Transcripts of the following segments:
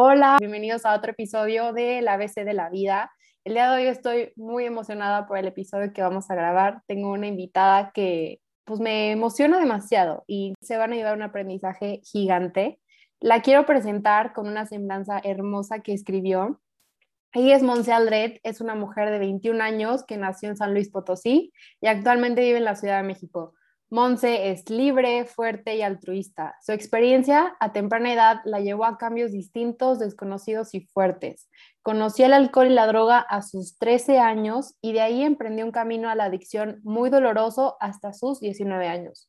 Hola, bienvenidos a otro episodio de La ABC de la Vida. El día de hoy estoy muy emocionada por el episodio que vamos a grabar. Tengo una invitada que pues me emociona demasiado y se van a llevar un aprendizaje gigante. La quiero presentar con una semblanza hermosa que escribió. Ella es Monse Aldred, es una mujer de 21 años que nació en San Luis Potosí y actualmente vive en la Ciudad de México. Monse es libre, fuerte y altruista. Su experiencia a temprana edad la llevó a cambios distintos, desconocidos y fuertes. Conoció el alcohol y la droga a sus 13 años y de ahí emprendió un camino a la adicción muy doloroso hasta sus 19 años.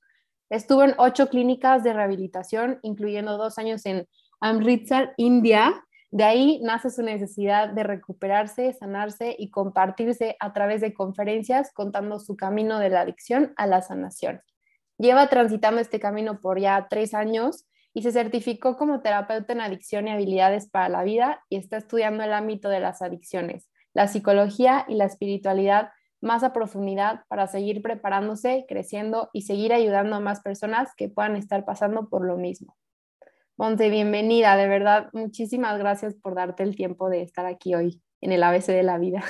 Estuvo en ocho clínicas de rehabilitación, incluyendo dos años en Amritsar, India. De ahí nace su necesidad de recuperarse, sanarse y compartirse a través de conferencias contando su camino de la adicción a la sanación. Lleva transitando este camino por ya tres años y se certificó como terapeuta en adicción y habilidades para la vida y está estudiando el ámbito de las adicciones, la psicología y la espiritualidad más a profundidad para seguir preparándose, creciendo y seguir ayudando a más personas que puedan estar pasando por lo mismo. Monte, bienvenida, de verdad, muchísimas gracias por darte el tiempo de estar aquí hoy en el ABC de la vida.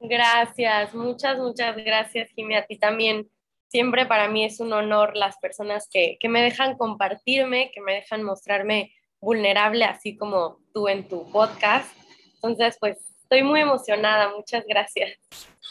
Gracias, muchas, muchas gracias, Jimmy, a ti también siempre para mí es un honor las personas que, que, me dejan compartirme, que me dejan mostrarme vulnerable, así como tú en tu podcast. Entonces, pues estoy muy emocionada, muchas gracias.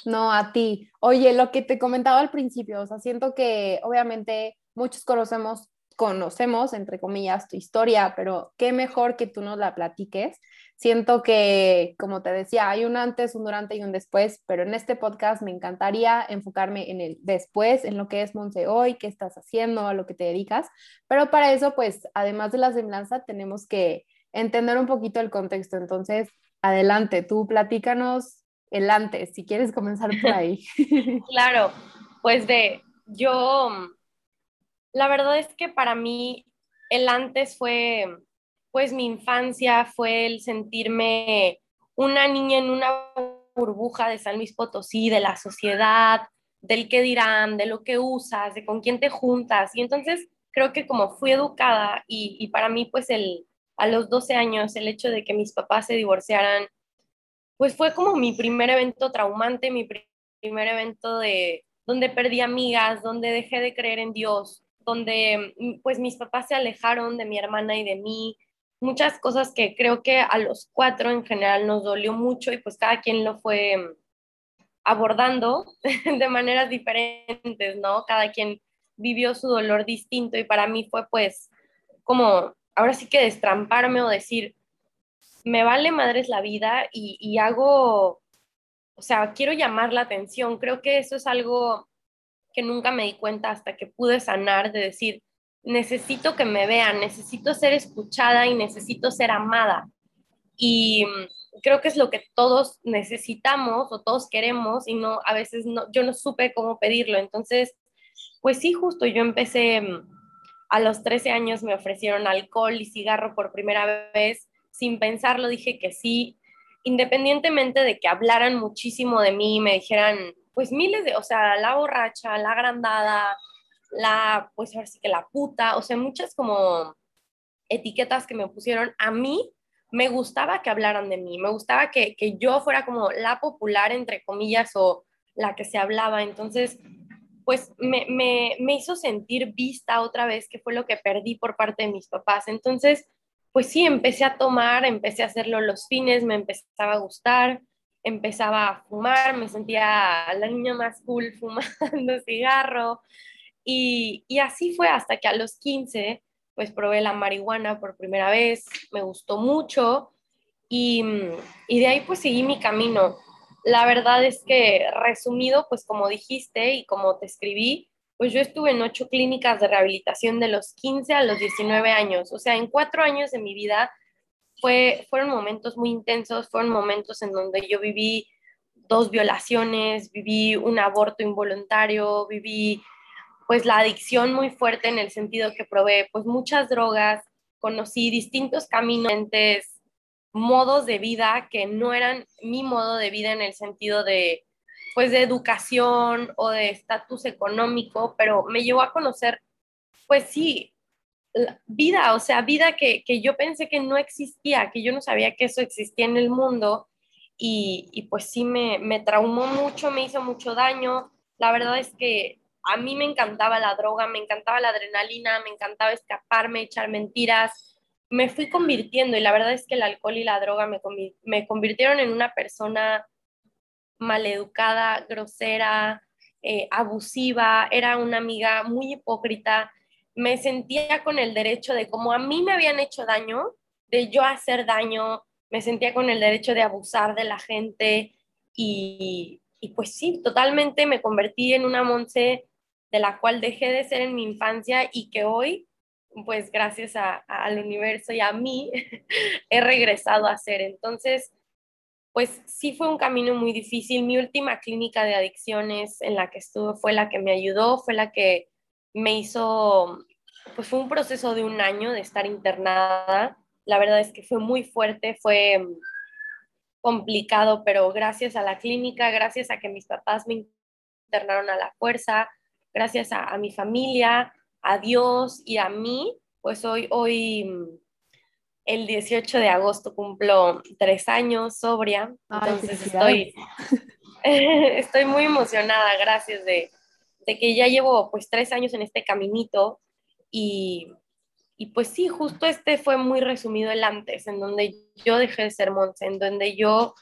No, a ti. Oye, lo que te comentaba al principio, o sea, siento que obviamente muchos conocemos conocemos, entre comillas, tu historia, pero qué mejor que tú nos la platiques. Siento que, como te decía, hay un antes, un durante y un después, pero en este podcast me encantaría enfocarme en el después, en lo que es Monse hoy, qué estás haciendo, a lo que te dedicas. Pero para eso, pues, además de la semblanza, tenemos que entender un poquito el contexto. Entonces, adelante, tú platícanos el antes, si quieres comenzar por ahí. claro, pues de yo la verdad es que para mí el antes fue pues mi infancia, fue el sentirme una niña en una burbuja de San Luis Potosí, de la sociedad, del qué dirán, de lo que usas, de con quién te juntas. Y entonces creo que como fui educada y, para mí pues el, a los 12 años el hecho de que mis papás se divorciaran, pues fue como mi primer evento traumante, mi primer evento de donde perdí amigas, donde dejé de creer en Dios, donde mm, pues mis papás se alejaron de mi hermana y de mí, muchas cosas que creo que a los cuatro en general nos dolió mucho y pues cada quien lo fue mm, abordando de maneras diferentes, ¿no? Cada quien vivió su dolor distinto y para mí fue pues como ahora sí que destramparme o decir, me vale madres la vida y, y hago, o sea, quiero llamar la atención. Creo que eso es algo que nunca me di cuenta hasta que pude sanar de decir, necesito que me vean, necesito ser escuchada y necesito ser amada. Y mm, creo que es lo que todos necesitamos o todos queremos y no a veces no yo no supe cómo pedirlo. Entonces, pues sí, justo yo empecé mm, a los 13 años me ofrecieron alcohol y cigarro por primera vez, sin pensarlo dije que sí, independientemente de que hablaran muchísimo de mí, me dijeran pues miles de, o sea, la borracha, la agrandada, la, pues ahora sí que la puta, o sea, muchas como etiquetas que me pusieron a mí, me gustaba que hablaran de mí, me gustaba que, que yo fuera como la popular, entre comillas, o la que se hablaba. Entonces, pues me, me, me, hizo sentir vista otra vez, que fue lo que perdí por parte de mis papás. Entonces, pues sí, empecé a tomar, empecé a hacerlo los fines, me empezaba a gustar, empezaba a fumar, me sentía la niña más cool fumando cigarro. Y, y, así fue hasta que a los 15, pues probé la marihuana por primera vez, me gustó mucho y, y de ahí pues seguí mi camino. La verdad es que resumido, pues como dijiste y como te escribí, pues yo estuve en ocho clínicas de rehabilitación de los 15 a los 19 años. O sea, en cuatro años de mi vida fue, fueron momentos muy intensos, fueron momentos en donde yo viví dos violaciones, viví un aborto involuntario, viví pues la adicción muy fuerte en el sentido que probé pues muchas drogas, conocí distintos caminos, modos de vida que no eran mi modo de vida en el sentido de pues de educación o de estatus económico, pero me llevó a conocer pues sí, vida, o sea, vida que, que, yo pensé que no existía, que yo no sabía que eso existía en el mundo y, y pues sí me, me traumó mucho, me hizo mucho daño. La verdad es que a mí me encantaba la droga, me encantaba la adrenalina, me encantaba escaparme, echar mentiras. Me fui convirtiendo y la verdad es que el alcohol y la droga me, me convirtieron en una persona maleducada, grosera, eh, abusiva, era una amiga muy hipócrita me sentía con el derecho de, como a mí me habían hecho daño, de yo hacer daño, me sentía con el derecho de abusar de la gente y, y pues sí, totalmente me convertí en una Monse de la cual dejé de ser en mi infancia y que hoy, pues gracias al universo y a mí, he regresado a ser. Entonces, pues sí fue un camino muy difícil. Mi última clínica de adicciones en la que estuve fue la que me ayudó, fue la que me hizo, pues fue un proceso de un año de estar internada. La verdad es que fue muy fuerte, fue mm, complicado, pero gracias a la clínica, gracias a que mis papás me internaron a la fuerza, gracias a, mi familia, a Dios y a mí, pues hoy, hoy, mm, el 18 de agosto cumplo tres años sobria, entonces estoy, estoy muy emocionada, gracias de, de que ya llevo pues tres años en este caminito y, y pues sí, justo este fue muy resumido el antes, en donde yo dejé de ser Monse, en donde yo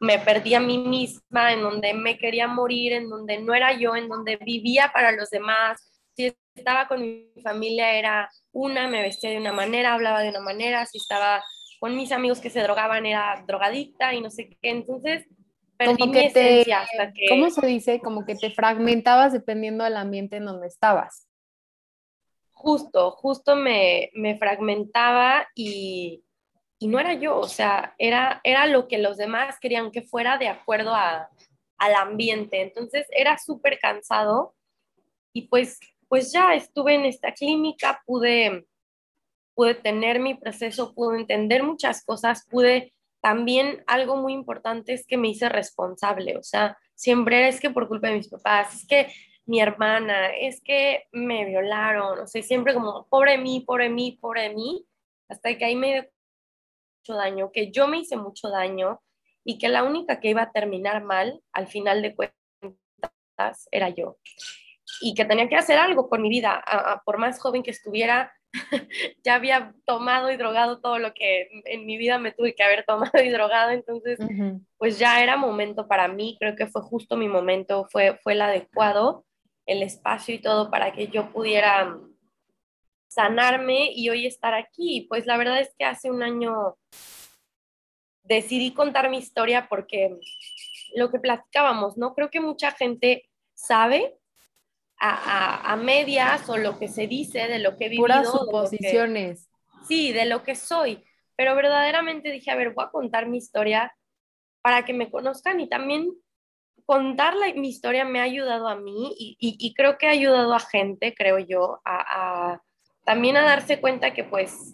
me perdí a mí misma, en donde me quería morir, en donde no era yo, en donde vivía para los demás. Si estaba con mi familia era una, me vestía de una manera, hablaba de una manera, si estaba con mis amigos que se drogaban era drogadicta y no sé qué. Entonces, como que te, ¿Cómo se dice? Como que te fragmentabas dependiendo del ambiente en donde estabas. Justo, justo me, me fragmentaba y, y, no era yo, o sea, era, era lo que los demás querían que fuera de acuerdo a, al ambiente. Entonces era súper cansado y pues, pues ya estuve en esta clínica, pude, pude tener mi proceso, pude entender muchas cosas, pude también algo muy importante es que me hice responsable, o sea, siempre es que por culpa de mis papás, es que mi hermana, es que me violaron, o sea, siempre como, pobre mí, pobre mí, pobre mí, hasta que ahí me dio mucho daño, que yo me hice mucho daño y que la única que iba a terminar mal, al final de cuentas, era yo. Y que tenía que hacer algo con mi vida, por más joven que estuviera, ya había tomado y drogado todo lo que en mi vida me tuve que haber tomado y drogado, entonces pues ya era momento para mí, creo que fue justo mi momento, fue, fue el adecuado, el espacio y todo para que yo pudiera sanarme y hoy estar aquí. Pues la verdad es que hace un año decidí contar mi historia porque lo que platicábamos, ¿no? Creo que mucha gente sabe a, medias o lo que se dice de lo que he vivido. Puras suposiciones. sí, de lo que soy. Pero verdaderamente dije, a ver, voy a contar mi historia para que me conozcan y también contar mi historia me ha ayudado a mí y, creo que ha ayudado a gente, creo yo, a, también a darse cuenta que pues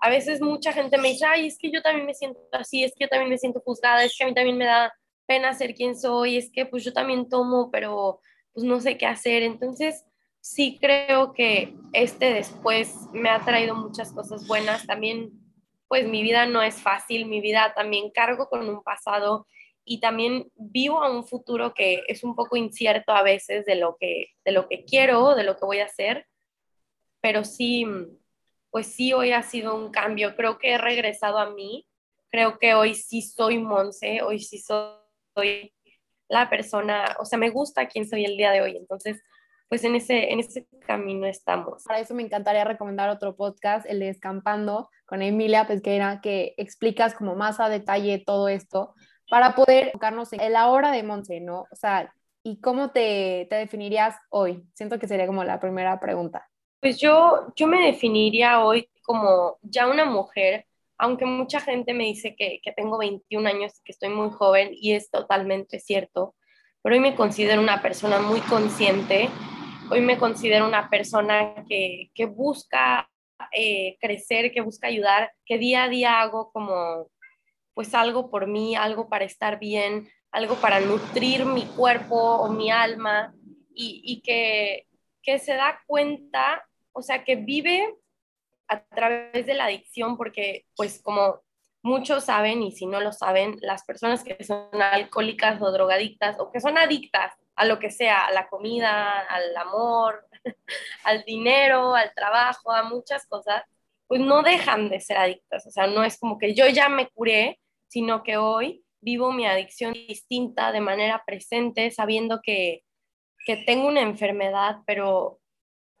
a veces mucha gente me dice, ay, es que yo también me siento así, es que yo también me siento juzgada, es que a mí también me da pena ser quien soy, es que pues yo también tomo, pero pues no sé qué hacer. Entonces, sí creo que este después me ha traído muchas cosas buenas. También, pues mi vida no es fácil, mi vida también cargo con un pasado y también vivo a un futuro que es un poco incierto a veces de lo que, de lo que quiero, de lo que voy a hacer, pero sí, pues sí, hoy ha sido un cambio. Creo que he regresado a mí, creo que hoy sí soy Monse, hoy sí soy la persona, o sea, me gusta quién soy el día de hoy. Entonces, pues en ese, en ese camino estamos. Para eso me encantaría recomendar otro podcast, el de Escampando, con Emilia Pesquera, que explicas como más a detalle todo esto, para poder enfocarnos en la hora de Monse, ¿no? O sea, ¿y cómo te, te, definirías hoy? Siento que sería como la primera pregunta. Pues yo, yo me definiría hoy como ya una mujer aunque mucha gente me dice que, tengo 21 años, que estoy muy joven y es totalmente cierto, pero hoy me considero una persona muy consciente, hoy me considero una persona que, busca eh, crecer, que busca ayudar, que día a día hago como pues algo por mí, algo para estar bien, algo para nutrir mi cuerpo o mi alma y, y que, que se da cuenta, o sea, que vive a través de la adicción, porque pues como muchos saben y si no lo saben, las personas que son alcohólicas o drogadictas o que son adictas a lo que sea, a la comida, al amor, al dinero, al trabajo, a muchas cosas, pues no dejan de ser adictas. O sea, no es como que yo ya me curé, sino que hoy vivo mi adicción distinta de manera presente, sabiendo que, que tengo una enfermedad, pero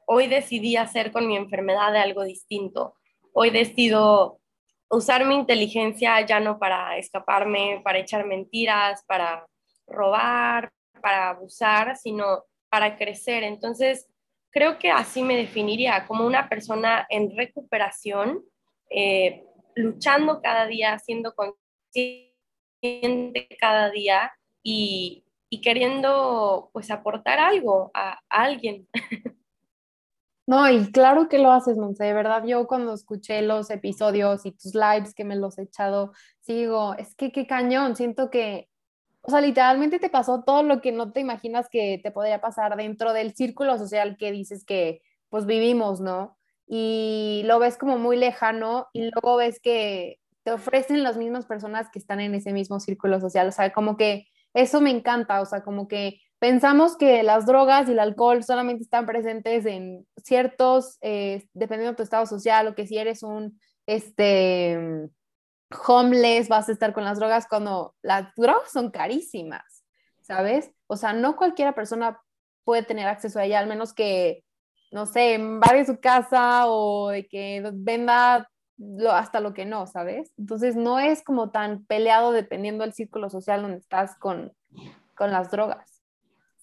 hoy decidí hacer con mi enfermedad algo distinto. Hoy decido usar mi inteligencia ya no para escaparme, para echar mentiras, para robar, para abusar, sino para crecer. Entonces, creo que así me definiría como una persona en recuperación, eh, luchando cada día, siendo consciente cada día y, queriendo pues aportar algo a alguien. No, y claro que lo haces, Monse, de verdad, yo cuando escuché los episodios y tus lives que me los he echado, sigo, es que qué cañón, siento que, o sea, literalmente te pasó todo lo que no te imaginas que te podría pasar dentro del círculo social que dices que pues vivimos, ¿no? Y lo ves como muy lejano y luego ves que te ofrecen las mismas personas que están en ese mismo círculo social, o sea, como que eso me encanta, o sea, como que pensamos que las drogas y el alcohol solamente están presentes en ciertos, eh, dependiendo de tu estado social, o que si eres un este, homeless vas a estar con las drogas cuando las drogas son carísimas, ¿sabes? O sea, no cualquiera persona puede tener acceso a ella, al menos que, no sé, vaya su casa o que venda hasta lo que no, ¿sabes? Entonces no es como tan peleado dependiendo del círculo social donde estás con, con las drogas.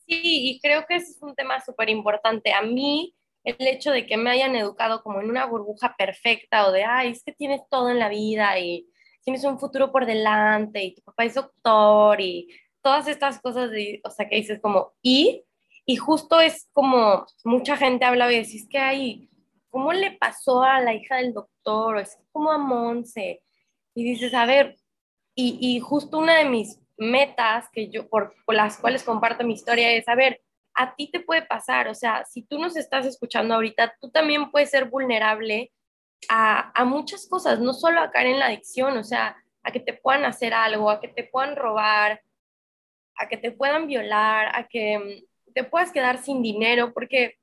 Sí, y creo que ese es un tema súper importante. A mí, el hecho de que me hayan educado como en una burbuja perfecta o de, ay, es que tienes todo en la vida y tienes un futuro por delante y tu papá es doctor y todas estas cosas, de, o sea, que dices como, y, y justo es como mucha gente habla y dice, es que hay, ¿cómo le pasó a la hija del doctor? O es como a Monse. Y dices, a ver, y, y justo una de mis metas que yo, por, las cuales comparto mi historia es, a ver, a ti te puede pasar, o sea, si tú nos estás escuchando ahorita, tú también puedes ser vulnerable a, a muchas cosas, no solo a caer en la adicción, o sea, a que te puedan hacer algo, a que te puedan robar, a que te puedan violar, a que mm, te puedas quedar sin dinero, porque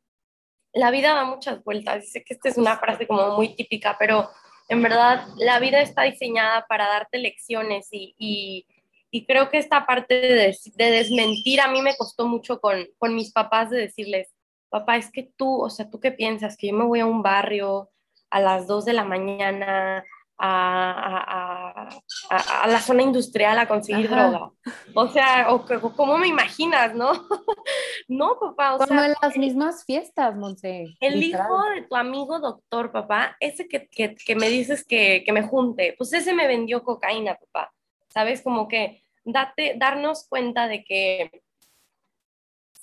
la vida da muchas vueltas. Sé que esta es una frase como muy típica, pero en verdad la vida está diseñada para darte lecciones y y creo que esta parte de, de, desmentir a mí me costó mucho con, con mis papás de decirles, papá, es que tú, o sea, ¿tú qué piensas? Que yo me voy a un barrio a las 2 de la mañana a, a, a, la zona industrial a conseguir droga. O sea, o, ¿cómo me imaginas, no? no, papá. O Como en las mismas fiestas, Monse. El hijo de tu amigo doctor, papá, ese que, que, que me dices que, que, me junte, pues ese me vendió cocaína, papá. ¿Sabes? Como que date, darnos cuenta de que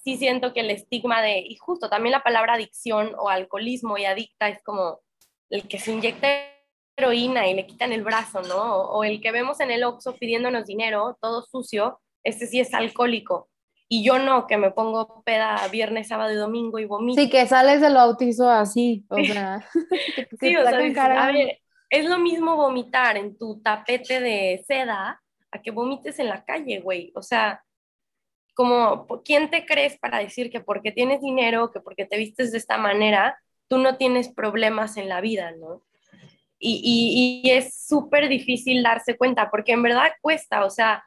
sí siento que el estigma de, y justo también la palabra adicción o alcoholismo y adicta es como el que se inyecta heroína y le quitan el brazo, ¿no? O, el que vemos en el Oxxo pidiéndonos dinero, todo sucio, este sí es alcohólico. Y yo no, que me pongo peda viernes, sábado y domingo y vomito. Sí, que sales del bautizo así, o sea. sí, o sea, a ver, es lo mismo vomitar en tu tapete de seda a que vomites en la calle, güey. O sea, como, ¿quién te crees para decir que porque tienes dinero, que porque te vistes de esta manera, tú no tienes problemas en la vida, ¿no? Y, es súper difícil darse cuenta, porque en verdad cuesta, o sea,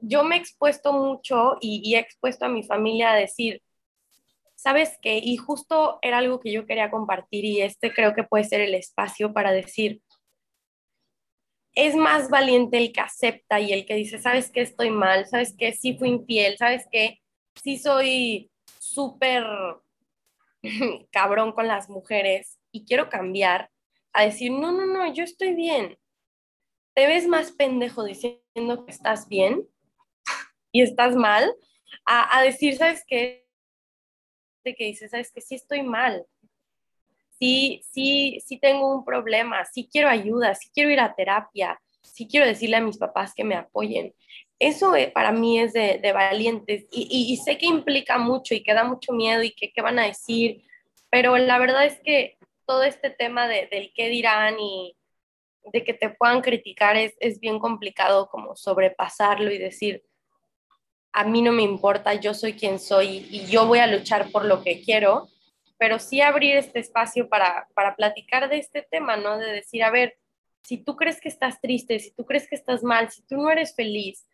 yo me he expuesto mucho y, y he expuesto a mi familia a decir, ¿sabes qué? Y justo era algo que yo quería compartir y este creo que puede ser el espacio para decir, es más valiente el que acepta y el que dice, sabes que estoy mal, sabes que sí fui infiel, sabes que sí soy súper cabrón con las mujeres y quiero cambiar, a decir, no, no, no, yo estoy bien. Te ves más pendejo diciendo que estás bien y estás mal, a, decir, ¿sabes qué? De que dices, ¿sabes que Sí estoy mal, sí, sí, sí tengo un problema, sí quiero ayuda, sí quiero ir a terapia, sí quiero decirle a mis papás que me apoyen. Eso eh, para mí es de, valientes y, sé que implica mucho y que da mucho miedo y que qué van a decir, pero la verdad es que todo este tema de, del qué dirán y de que te puedan criticar es, es bien complicado como sobrepasarlo y decir, a mí no me importa, yo soy quien soy y yo voy a luchar por lo que quiero, pero sí abrir este espacio para, para platicar de este tema, ¿no? De decir, a ver, si tú crees que estás triste, si tú crees que estás mal, si tú no eres feliz,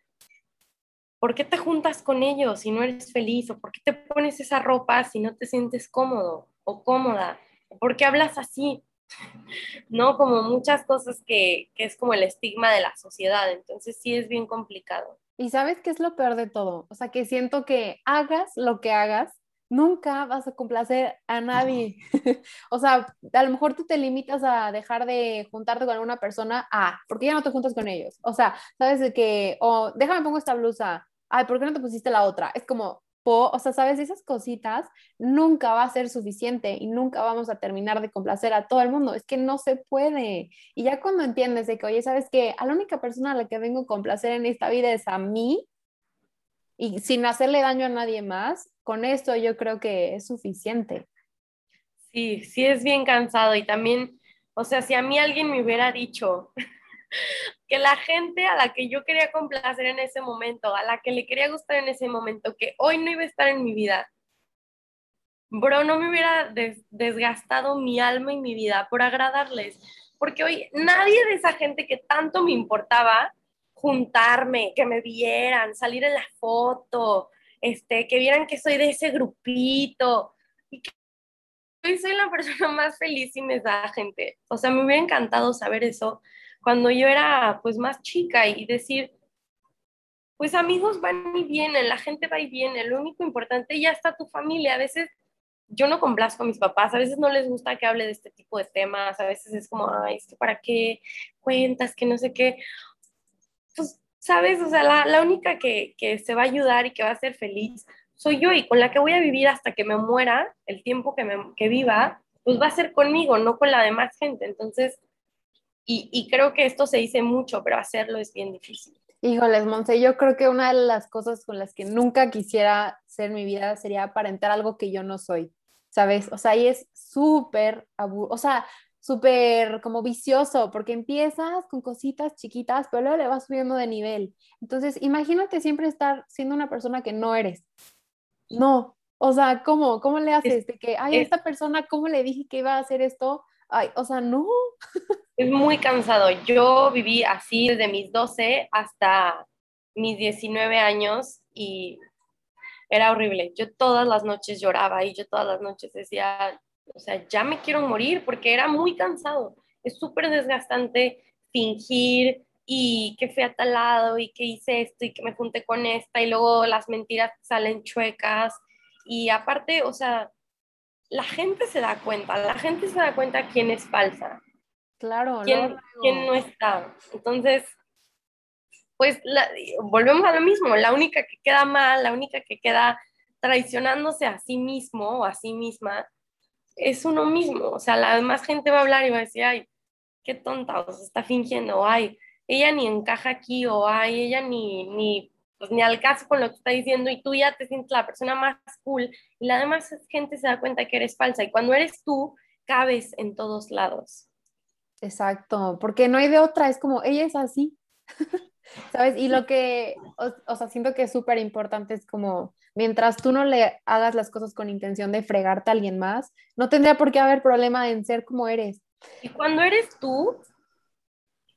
¿por qué te juntas con ellos si no eres feliz? ¿O por qué te pones esa ropa si no te sientes cómodo o cómoda? ¿Por qué hablas así? ¿No? Como muchas cosas que, que es como el estigma de la sociedad. Entonces sí es bien complicado. Y sabes qué es lo peor de todo? O sea, que siento que hagas lo que hagas, nunca vas a complacer a nadie. o sea, a lo mejor tú te limitas a dejar de juntarte con alguna persona, ah, porque ya no te juntas con ellos. O sea, sabes de que, o déjame pongo esta blusa, ay, ¿por qué no te pusiste la otra? Es como, o sea, sabes, esas cositas nunca va a ser suficiente y nunca vamos a terminar de complacer a todo el mundo. Es que no se puede. Y ya cuando entiendes de que, oye, sabes que a la única persona a la que vengo a complacer en esta vida es a mí y sin hacerle daño a nadie más, con esto yo creo que es suficiente. Sí, sí es bien cansado y también, o sea, si a mí alguien me hubiera dicho que la gente a la que yo quería complacer en ese momento, a la que le quería gustar en ese momento, que hoy no iba a estar en mi vida, bro, no me hubiera desgastado mi alma y mi vida por agradarles, porque hoy nadie de esa gente que tanto me importaba juntarme, que me vieran, salir en la foto, este, que vieran que soy de ese grupito, y que soy la persona más feliz me da gente. O sea, me hubiera encantado saber eso, cuando yo era pues más chica y decir, pues amigos van y vienen, la gente va y viene, lo único importante ya está tu familia. A veces yo no complazco a mis papás, a veces no les gusta que hable de este tipo de temas, a veces es como, ay, ¿para qué cuentas? Que no sé qué. Pues, ¿sabes? O sea, la, la única que, que, se va a ayudar y que va a ser feliz soy yo y con la que voy a vivir hasta que me muera, el tiempo que, me, que viva, pues va a ser conmigo, no con la demás gente. Entonces, y, creo que esto se dice mucho, pero hacerlo es bien difícil. Híjoles, Monse, yo creo que una de las cosas con las que nunca quisiera ser mi vida sería aparentar algo que yo no soy, ¿sabes? O sea, ahí es súper, o sea, súper como vicioso, porque empiezas con cositas chiquitas, pero luego le vas subiendo de nivel. Entonces, imagínate siempre estar siendo una persona que no eres. No, o sea, ¿cómo? ¿Cómo le haces? de que, ay, esta persona, ¿cómo le dije que iba a hacer esto? Ay, o sea, no. Es muy cansado. Yo viví así desde mis 12 hasta mis 19 años y era horrible. Yo todas las noches lloraba y yo todas las noches decía, o sea, ya me quiero morir porque era muy cansado. Es súper desgastante fingir y que fui a tal lado y que hice esto y que me junté con esta y luego las mentiras salen chuecas y aparte, o sea, la gente se da cuenta, la gente se da cuenta quién es falsa. Claro, quién, quién no está. Entonces, pues volvemos a lo mismo, la única que queda mal, la única que queda traicionándose a sí mismo o a sí misma, es uno mismo. O sea, la demás gente va a hablar y va a decir, ay, qué tonta, o está fingiendo, o ay, ella ni encaja aquí, o ay, ella ni, ni pues ni al caso con lo que está diciendo y tú ya te sientes la persona más cool y la demás gente se da cuenta que eres falsa y cuando eres tú, cabes en todos lados. Exacto, porque no hay de otra, es como, ella es así, ¿sabes? Y lo que, o, sea, siento que es súper importante es como, mientras tú no le hagas las cosas con intención de fregarte a alguien más, no tendría por qué haber problema en ser como eres. Y cuando eres tú,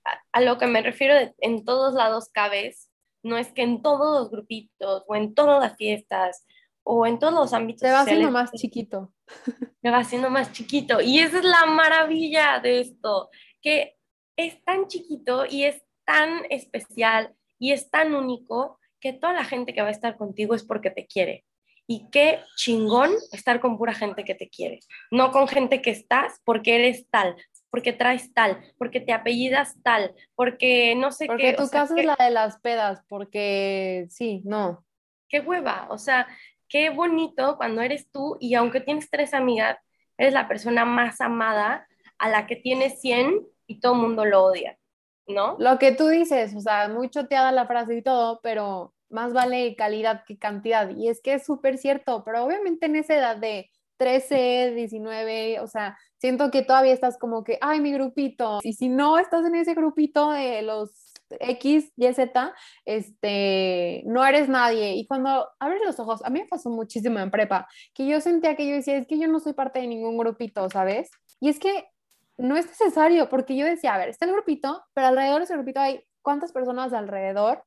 a, a lo que me refiero, de, en todos lados cabes, no es que en todos los grupitos o en todas las fiestas o en todos los ámbitos. Se va haciendo más chiquito. Se va haciendo más chiquito. Y esa es la maravilla de esto, que es tan chiquito y es tan especial y es tan único que toda la gente que va a estar contigo es porque te quiere. Y qué chingón estar con pura gente que te quiere, no con gente que estás porque eres tal, porque traes tal, porque te apellidas tal, porque no sé qué. Porque tu casa es la de las pedas, porque sí, no. Qué hueva, o sea, qué bonito cuando eres tú y aunque tienes tres amigas, eres la persona más amada a la que tienes 100 y todo el mundo lo odia, ¿no? Lo que tú dices, o sea, muy choteada la frase y todo, pero más vale calidad que cantidad. Y es que es súper cierto, pero obviamente en esa edad de 13, 19, o sea, siento que todavía estás como que, ay, mi grupito. Y si no estás en ese grupito de los X, Y, Z, este, no eres nadie. Y cuando abres los ojos, a mí me pasó muchísimo en prepa, que yo sentía que yo decía, es que yo no soy parte de ningún grupito, ¿sabes? Y es que no es necesario, porque yo decía, a ver, está el grupito, pero alrededor de ese grupito hay cuántas personas alrededor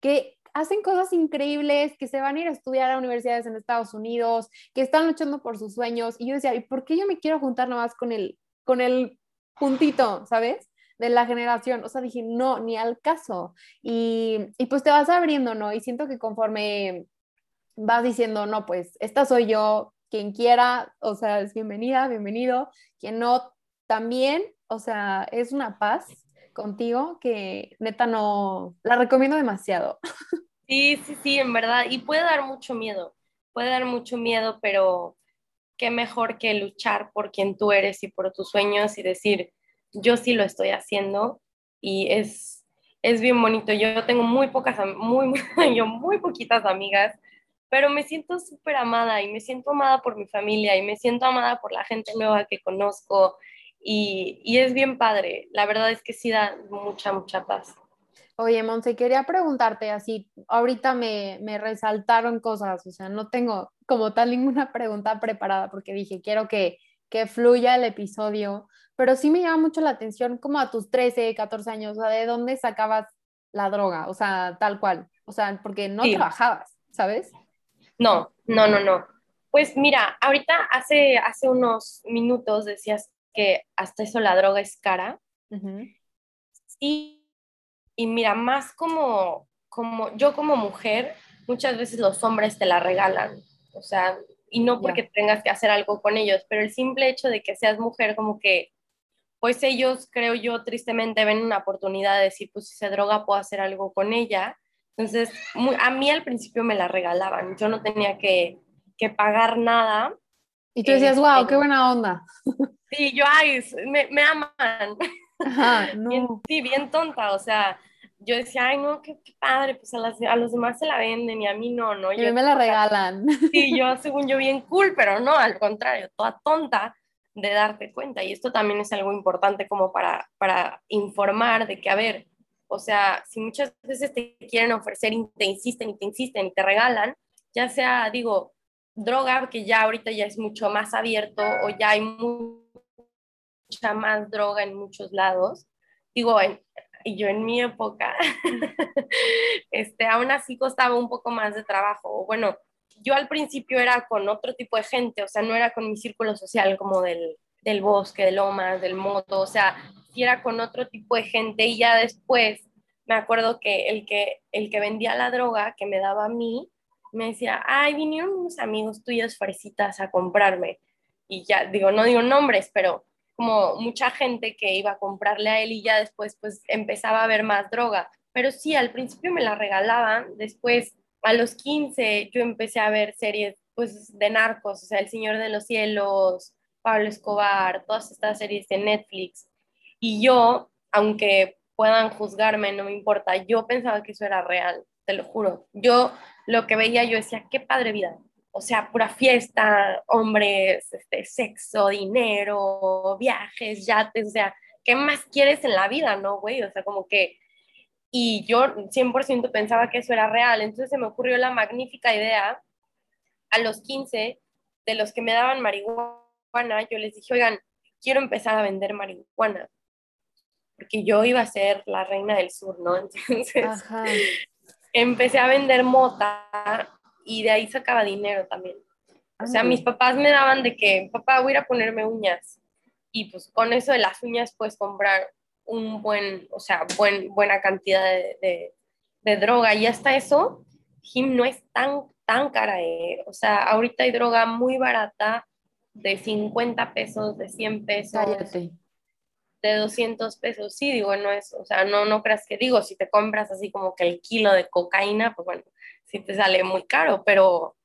que hacen cosas increíbles, que se van a ir a estudiar a universidades en Estados Unidos, que están luchando por sus sueños. Y yo decía, ¿y por qué yo me quiero juntar nomás con el, con el puntito, ¿sabes? De la generación. O sea, dije, no, ni al caso. Y, y pues te vas abriendo, ¿no? Y siento que conforme vas diciendo, no, pues esta soy yo, quien quiera, o sea, es bienvenida, bienvenido, quien no, también, o sea, es una paz contigo que neta no, la recomiendo demasiado. Sí, sí, sí, en verdad. Y puede dar mucho miedo, puede dar mucho miedo, pero qué mejor que luchar por quien tú eres y por tus sueños y decir, yo sí lo estoy haciendo y es, es bien bonito. Yo tengo muy pocas, muy, yo muy poquitas amigas, pero me siento súper amada y me siento amada por mi familia y me siento amada por la gente nueva que conozco y, y es bien padre. La verdad es que sí da mucha, mucha paz. Oye, Monse, quería preguntarte así, ahorita me, me, resaltaron cosas, o sea, no tengo como tal ninguna pregunta preparada porque dije, quiero que, que fluya el episodio, pero sí me llama mucho la atención como a tus 13, 14 años, o sea, ¿de dónde sacabas la droga? O sea, tal cual, o sea, porque no trabajabas, ¿sabes? No, no, no, no. Pues mira, ahorita hace, hace unos minutos decías que hasta eso la droga es cara. Sí y mira, más como, como yo como mujer, muchas veces los hombres te la regalan, o sea, y no porque tengas que hacer algo con ellos, pero el simple hecho de que seas mujer, como que, pues ellos, creo yo, tristemente ven una oportunidad de decir, pues si se droga, puedo hacer algo con ella. Entonces, a mí al principio me la regalaban, yo no tenía que, que pagar nada. Y tú decías, wow, qué buena onda. Sí, yo, ay, me, me aman. Ajá, no. sí, bien tonta, o sea, yo decía, ay, no, qué, padre, pues a, las, a, los demás se la venden y a mí no, ¿no? Y a mí me la regalan. Sí, yo según yo bien cool, pero no, al contrario, toda tonta de darte cuenta. Y esto también es algo importante como para, para informar de que, a ver, o sea, si muchas veces te quieren ofrecer y te insisten y te insisten y te regalan, ya sea, digo, droga, que ya ahorita ya es mucho más abierto o ya hay mucha más droga en muchos lados. Digo, en, yo en mi época, este, aún así costaba un poco más de trabajo. Bueno, yo al principio era con otro tipo de gente, o sea, no era con mi círculo social como del, del bosque, de lomas, del moto, o sea, era con otro tipo de gente y ya después me acuerdo que el que, el que vendía la droga que me daba a mí, me decía, ay, vinieron unos amigos tuyos fresitas a comprarme. Y ya, digo, no digo nombres, pero como mucha gente que iba a comprarle a él y ya después pues empezaba a ver más droga. Pero sí, al principio me la regalaban, después a los 15 yo empecé a ver series pues de narcos, o sea, El Señor de los Cielos, Pablo Escobar, todas estas series de Netflix. Y yo, aunque puedan juzgarme, no me importa, yo pensaba que eso era real, te lo juro. Yo lo que veía, yo decía, qué padre vida, o sea, pura fiesta, hombres, este, sexo, dinero, viajes, yates, o sea, ¿qué más quieres en la vida, no, güey? O sea, como que, y yo 100% pensaba que eso era real, entonces se me ocurrió la magnífica idea, a los 15, de los que me daban marihuana, yo les dije, oigan, quiero empezar a vender marihuana, porque yo iba a ser la reina del sur, ¿no? Entonces, empecé a vender mota y de ahí sacaba dinero también. O sea, mis papás me daban de que, papá, voy a ir a ponerme uñas. Y pues con eso de las uñas puedes comprar un buen, o sea, buen, buena cantidad de, de, droga. Y hasta eso, Jim no es tan, tan cara. Eh. O sea, ahorita hay droga muy barata de 50 pesos, de 100 pesos. De 200 pesos, sí, digo, no es, o sea, no, no creas que digo, si te compras así como que el kilo de cocaína, pues bueno, sí te sale muy caro, pero,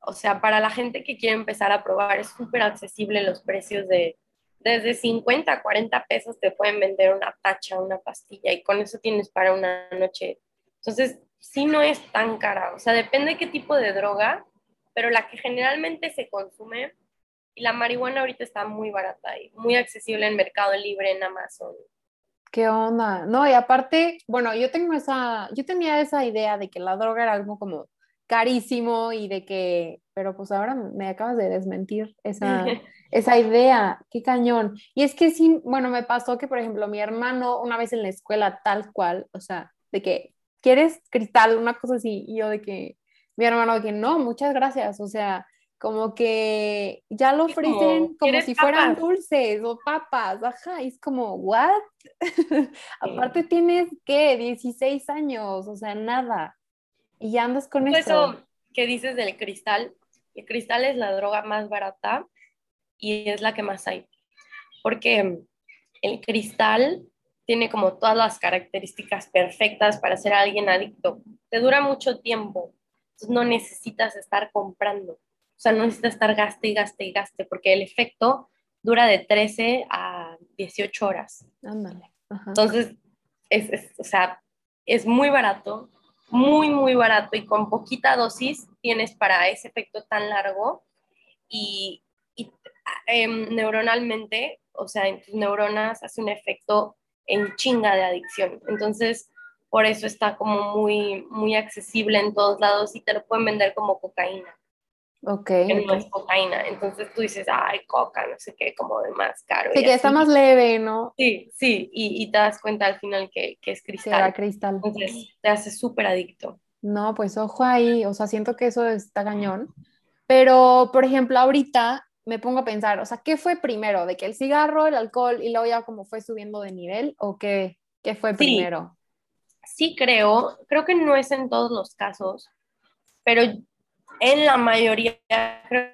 o sea, para la gente que quiere empezar a probar es súper accesible los precios de, desde 50 a 40 pesos te pueden vender una tacha, una pastilla y con eso tienes para una noche. Entonces, sí no es tan cara, o sea, depende de qué tipo de droga, pero la que generalmente se consume, y la marihuana ahorita está muy barata y muy accesible en Mercado Libre, en Amazon. ¿Qué onda? No, y aparte, bueno, yo tengo esa, yo tenía esa idea de que la droga era algo como carísimo y de que, pero pues ahora me acabas de desmentir esa, esa idea, qué cañón. Y es que sí, bueno, me pasó que, por ejemplo, mi hermano una vez en la escuela tal cual, o sea, de que, ¿quieres cristal? Una cosa así, y yo de que, mi hermano de que no, muchas gracias, o sea, como que ya lo ofrecen como, si fueran dulces o papas, ajá, y es como, ¿what? Aparte tienes, ¿qué? 16 años, o sea, nada, y ya andas con eso. Eso que dices del cristal, el cristal es la droga más barata y es la que más hay, porque el cristal tiene como todas las características perfectas para ser alguien adicto, te dura mucho tiempo, entonces no necesitas estar comprando o sea, no necesita estar gaste y gaste y gaste, porque el efecto dura de 13 a 18 horas. Ándale. Entonces, es, o sea, es muy barato, muy, muy barato y con poquita dosis tienes para ese efecto tan largo y, em, neuronalmente, o sea, en tus neuronas hace un efecto en chinga de adicción. Entonces, por eso está como muy, muy accesible en todos lados y te lo pueden vender como cocaína. Ok. Que no es cocaína. Entonces tú dices, ay, coca, no sé qué, como de más caro. Sí, que está más leve, ¿no? Sí, sí, y, y, te das cuenta al final que, que es cristal. cristal. Entonces te hace súper adicto. No, pues ojo ahí, o sea, siento que eso está cañón. Pero, por ejemplo, ahorita me pongo a pensar, o sea, ¿qué fue primero? ¿De que el cigarro, el alcohol y luego ya como fue subiendo de nivel? ¿O qué, qué fue primero? Sí, creo, creo que no es en todos los casos, pero en la mayoría creo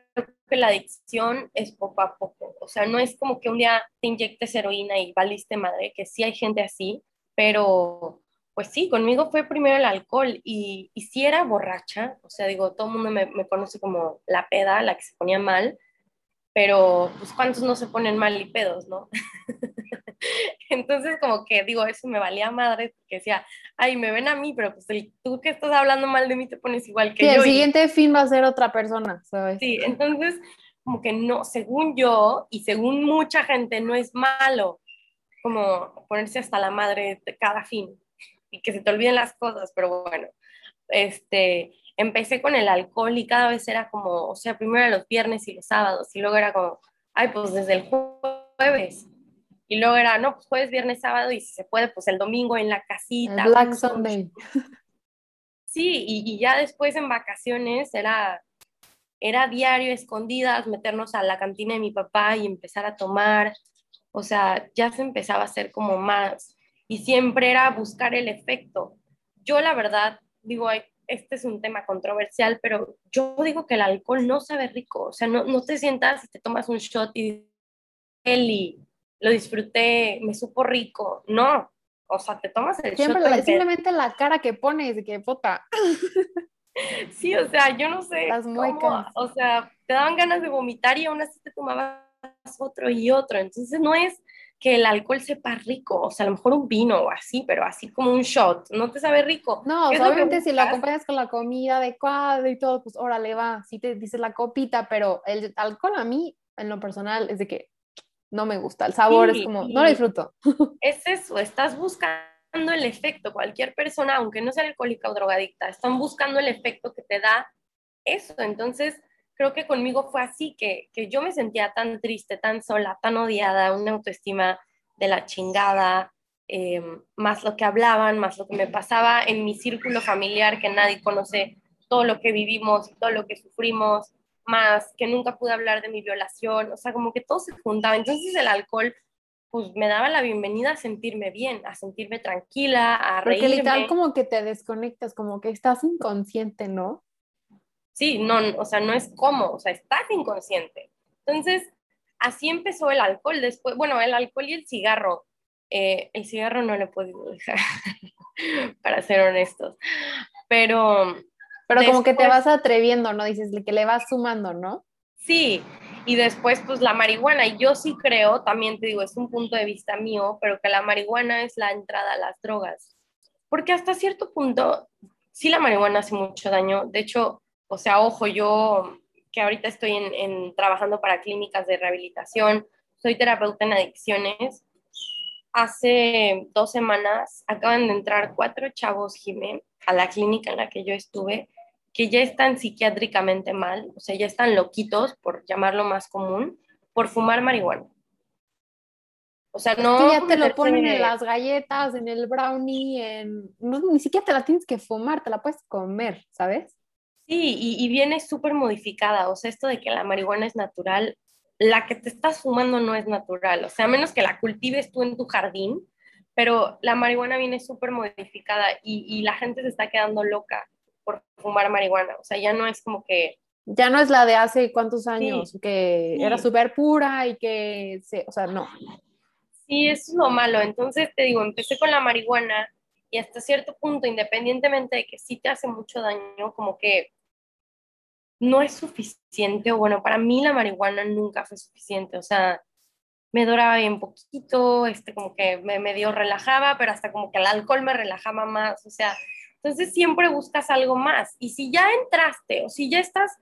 que la adicción es poco a poco. O sea, no es como que un día te inyectes heroína y valiste madre, que sí hay gente así, pero pues sí, conmigo fue primero el alcohol y, y sí era borracha. O sea, digo, todo el mundo me, me conoce como la peda, la que se ponía mal, pero pues cuántos no se ponen mal y pedos, ¿no? Entonces como que digo, eso me valía madre, porque decía, ay, me ven a mí, pero pues tú que estás hablando mal de mí te pones igual que yo. el siguiente fin va a ser otra persona, ¿sabes? Sí, entonces como que no, según yo y según mucha gente, no es malo como ponerse hasta la madre de cada fin y que se te olviden las cosas, pero bueno, este, empecé con el alcohol y cada vez era como, o sea, primero los viernes y los sábados y luego era como, ay, pues desde el jueves y luego era, no, pues jueves, viernes, sábado y si se puede, pues el domingo en la casita. El Black Sunday. Sí, y, ya después en vacaciones era, era diario, escondidas, meternos a la cantina de mi papá y empezar a tomar. O sea, ya se empezaba a hacer como más. Y siempre era buscar el efecto. Yo la verdad, digo, este es un tema controversial, pero yo digo que el alcohol no sabe rico. O sea, no, no te sientas y te tomas un shot y y lo disfruté, me supo rico. No, o sea, te tomas el Siempre simplemente la cara que pones, de que puta. Sí, o sea, yo no sé cómo, o sea, te daban ganas de vomitar y aún así te tomabas otro y otro. Entonces no es que el alcohol sepa rico, o sea, a lo mejor un vino o así, pero así como un shot, no te sabe rico. No, obviamente si lo acompañas con la comida adecuada y todo, pues órale va, sí te dices la copita, pero el alcohol a mí, en lo personal, es de que no me gusta. El sabor es como, no lo disfruto. Es eso, estás buscando el efecto. Cualquier persona, aunque no sea alcohólica o drogadicta, están buscando el efecto que te da eso. Entonces, creo que conmigo fue así, que, que yo me sentía tan triste, tan sola, tan odiada, una autoestima de la chingada, eh, más lo que hablaban, más lo que me pasaba en mi círculo familiar, que nadie conoce todo lo que vivimos, todo lo que sufrimos, más que nunca pude hablar de mi violación, o sea, como que todo se juntaba. Entonces el alcohol, pues me daba la bienvenida a sentirme bien, a sentirme tranquila, a reírme. Porque literal como que te desconectas, como que estás inconsciente, ¿no? Sí, no, o sea, no es como, o sea, estás inconsciente. Entonces, así empezó el alcohol. Después, bueno, el alcohol y el cigarro. Eh, el cigarro no lo he podido dejar, para ser honestos. Pero pero como que te vas atreviendo, ¿no? Dices que le vas sumando, ¿no? Sí, y después pues la marihuana, y yo sí creo, también te digo, es un punto de vista mío, pero que la marihuana es la entrada a las drogas. Porque hasta cierto punto, sí la marihuana hace mucho daño. De hecho, o sea, ojo, yo que ahorita estoy en, trabajando para clínicas de rehabilitación, soy terapeuta en adicciones. Hace dos semanas acaban de entrar cuatro chavos, Jiménez, a la clínica en la que yo estuve, que ya están psiquiátricamente mal, o sea, ya están loquitos, por llamarlo más común, por fumar marihuana. O sea, no. ya te lo ponen en las galletas, en el brownie, en. No, ni siquiera te la tienes que fumar, te la puedes comer, ¿sabes? Sí, y, viene súper modificada. O sea, esto de que la marihuana es natural, la que te estás fumando no es natural. O sea, a menos que la cultives tú en tu jardín, pero la marihuana viene súper modificada y, la gente se está quedando loca por fumar marihuana. O sea, ya no es como que ya no es la de hace cuántos años, que era súper pura y que, se, o sea, no. Sí, eso es lo malo. Entonces, te digo, empecé con la marihuana y hasta cierto punto, independientemente de que sí te hace mucho daño, como que no es suficiente, o bueno, para mí la marihuana nunca fue suficiente, o sea, me duraba bien poquito, este, como que me medio relajaba, pero hasta como que el alcohol me relajaba más, o sea, entonces siempre buscas algo más. Y si ya entraste o si ya estás,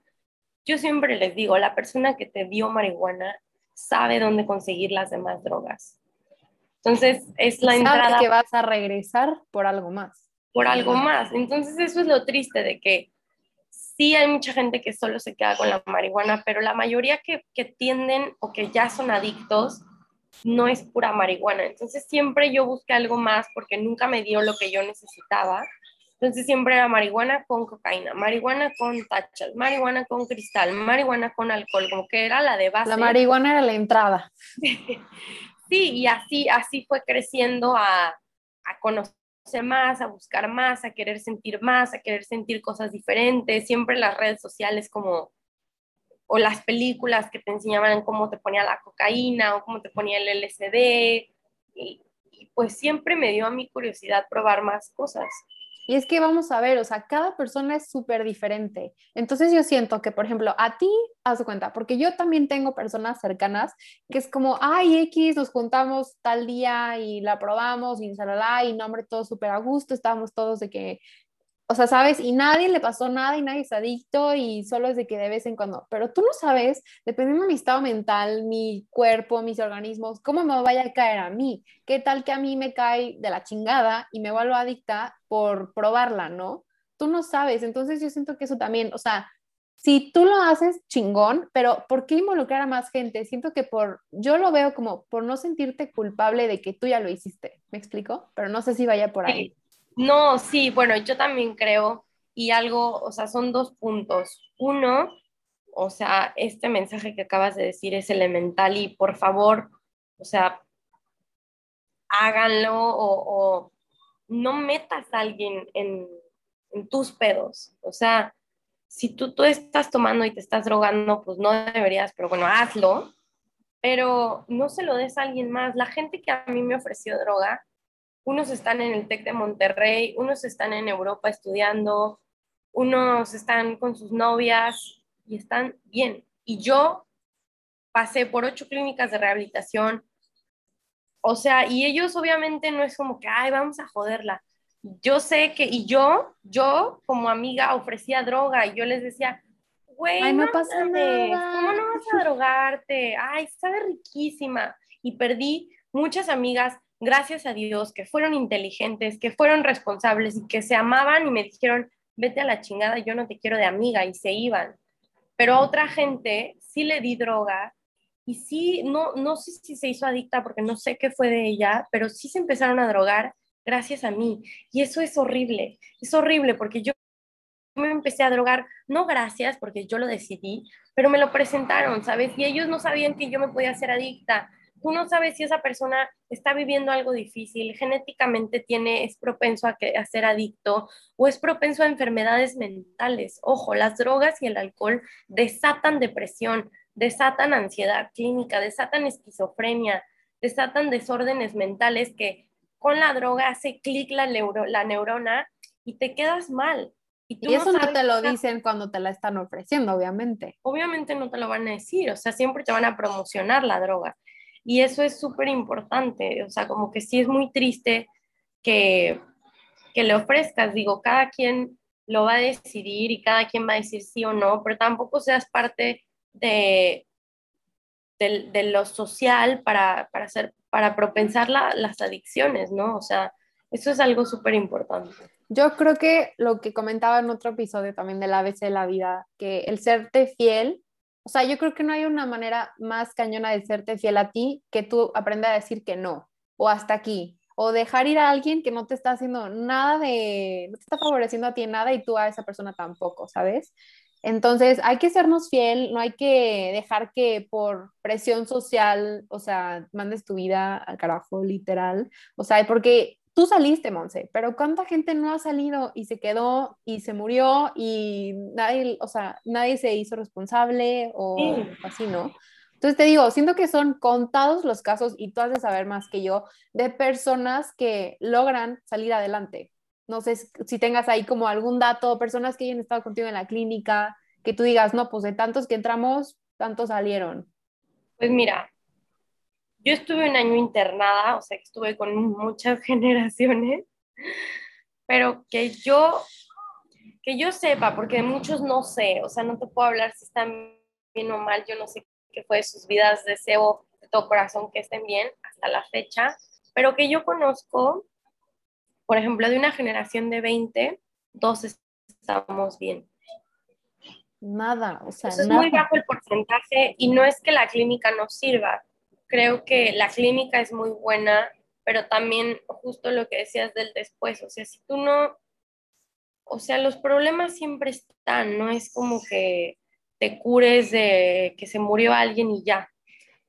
yo siempre les digo, la persona que te dio marihuana sabe dónde conseguir las demás drogas. Entonces, es la entrada. que vas a regresar por algo más. Por algo más. Entonces, eso es lo triste de que sí hay mucha gente que solo se queda con la marihuana, pero la mayoría que, que tienden o que ya son adictos no es pura marihuana. Entonces, siempre yo busqué algo más porque nunca me dio lo que yo necesitaba. Entonces siempre era marihuana con cocaína, marihuana con tachas, marihuana con cristal, marihuana con alcohol, como que era la de base. La marihuana era la entrada. sí, y así, así fue creciendo a, a conocer más, a buscar más, a querer sentir más, a querer sentir cosas diferentes. Siempre las redes sociales como, o las películas que te enseñaban cómo te ponía la cocaína o cómo te ponía el LSD. y pues siempre me dio a mi curiosidad probar más cosas. Y es que vamos a ver, o sea, cada persona es súper diferente. Entonces yo siento que, por ejemplo, a ti, haz cuenta, porque yo también tengo personas cercanas que es como, ay, X, nos juntamos tal día y la probamos y salala, y nombre todo súper a gusto, estábamos todos de que o sea, ¿sabes? Y nadie le pasó nada y nadie es adicto y solo es de que de vez en cuando, pero tú no sabes, dependiendo de mi estado mental, mi cuerpo, mis organismos, cómo me vaya a caer a mí. ¿Qué tal que a mí me cae de la chingada y me vuelvo adicta por probarla, ¿no? Tú no sabes, entonces yo siento que eso también, o sea, si tú lo haces chingón, pero ¿por qué involucrar a más gente? Siento que por, yo lo veo como por no sentirte culpable de que tú ya lo hiciste, ¿me explico? Pero no sé si vaya por ahí. No, sí, bueno, yo también creo, y algo, o sea, son dos puntos. Uno, o sea, este mensaje que acabas de decir es elemental y por favor, o sea, háganlo o, no metas a alguien en, tus pedos. O sea, si tú, tú estás tomando y te estás drogando, pues no deberías, pero bueno, hazlo, pero no se lo des a alguien más. La gente que a mí me ofreció droga, unos están en el TEC de Monterrey, unos están en Europa estudiando, unos están con sus novias y están bien. Y yo pasé por ocho clínicas de rehabilitación, o sea, y ellos obviamente no es como que, ay, vamos a joderla. Yo sé que, y yo, yo como amiga ofrecía droga y yo les decía, güey, no, pasa nada. ¿Cómo no vas a drogarte? Ay, sabe riquísima. Y perdí muchas amigas gracias a Dios, que fueron inteligentes, que fueron responsables y que se amaban y me dijeron, vete a la chingada, yo no te quiero de amiga y se iban. Pero a otra gente sí le di droga y sí, no, no sé si se hizo adicta porque no sé qué fue de ella, pero sí se empezaron a drogar gracias a mí. Y eso es horrible, es horrible porque yo me empecé a drogar, no gracias porque yo lo decidí, pero me lo presentaron, ¿sabes? Y ellos no sabían que yo me podía hacer adicta tú no sabes si esa persona está viviendo algo difícil, genéticamente tiene, es propenso a, que, a ser adicto o es propenso a enfermedades mentales. Ojo, las drogas y el alcohol desatan depresión, desatan ansiedad clínica, desatan esquizofrenia, desatan desórdenes mentales que con la droga hace clic la, la neurona y te quedas mal. Y, eso no, te lo dicen cuando te la están ofreciendo, obviamente. Obviamente no te lo van a decir, o sea, siempre te van a promocionar la droga. Y eso es súper importante, o sea, como que sí es muy triste que, que le ofrezcas, digo, cada quien lo va a decidir y cada quien va a decir sí o no, pero tampoco seas parte de, de, lo social para, para, hacer, para propensar las adicciones, ¿no? O sea, eso es algo súper importante. Yo creo que lo que comentaba en otro episodio también del ABC de la vida, que el serte fiel, o sea, yo creo que no hay una manera más cañona de serte fiel a ti que tú aprendas a decir que no, o hasta aquí, o dejar ir a alguien que no te está haciendo nada de, no te está favoreciendo a ti en nada y tú a esa persona tampoco, ¿sabes? Entonces, hay que sernos fiel, no hay que dejar que por presión social, o sea, mandes tu vida al carajo, literal. O sea, porque tú saliste, Monse, pero ¿cuánta gente no ha salido y se quedó y se murió y nadie, o sea, nadie se hizo responsable o así, ¿no? Entonces te digo, siento que son contados los casos, y tú has de saber más que yo, de personas que logran salir adelante. No sé si tengas ahí como algún dato, personas que hayan estado contigo en la clínica, que tú digas, no, pues de tantos que entramos, tantos salieron. Pues mira, yo estuve un año internada, o sea que estuve con muchas generaciones, pero que yo, que yo sepa, porque de muchos no sé, o sea, no te puedo hablar si están bien o mal, yo no sé que fue sus vidas, deseo de todo corazón que estén bien hasta la fecha, pero que yo conozco, por ejemplo, de una generación de 20, dos estamos bien. Nada, o sea, es muy bajo el porcentaje y no es que la clínica no sirva. Creo que la clínica es muy buena, pero también justo lo que decías del después, o sea, si tú no, o sea, los problemas siempre están, no es como que te cures de que se murió alguien y ya,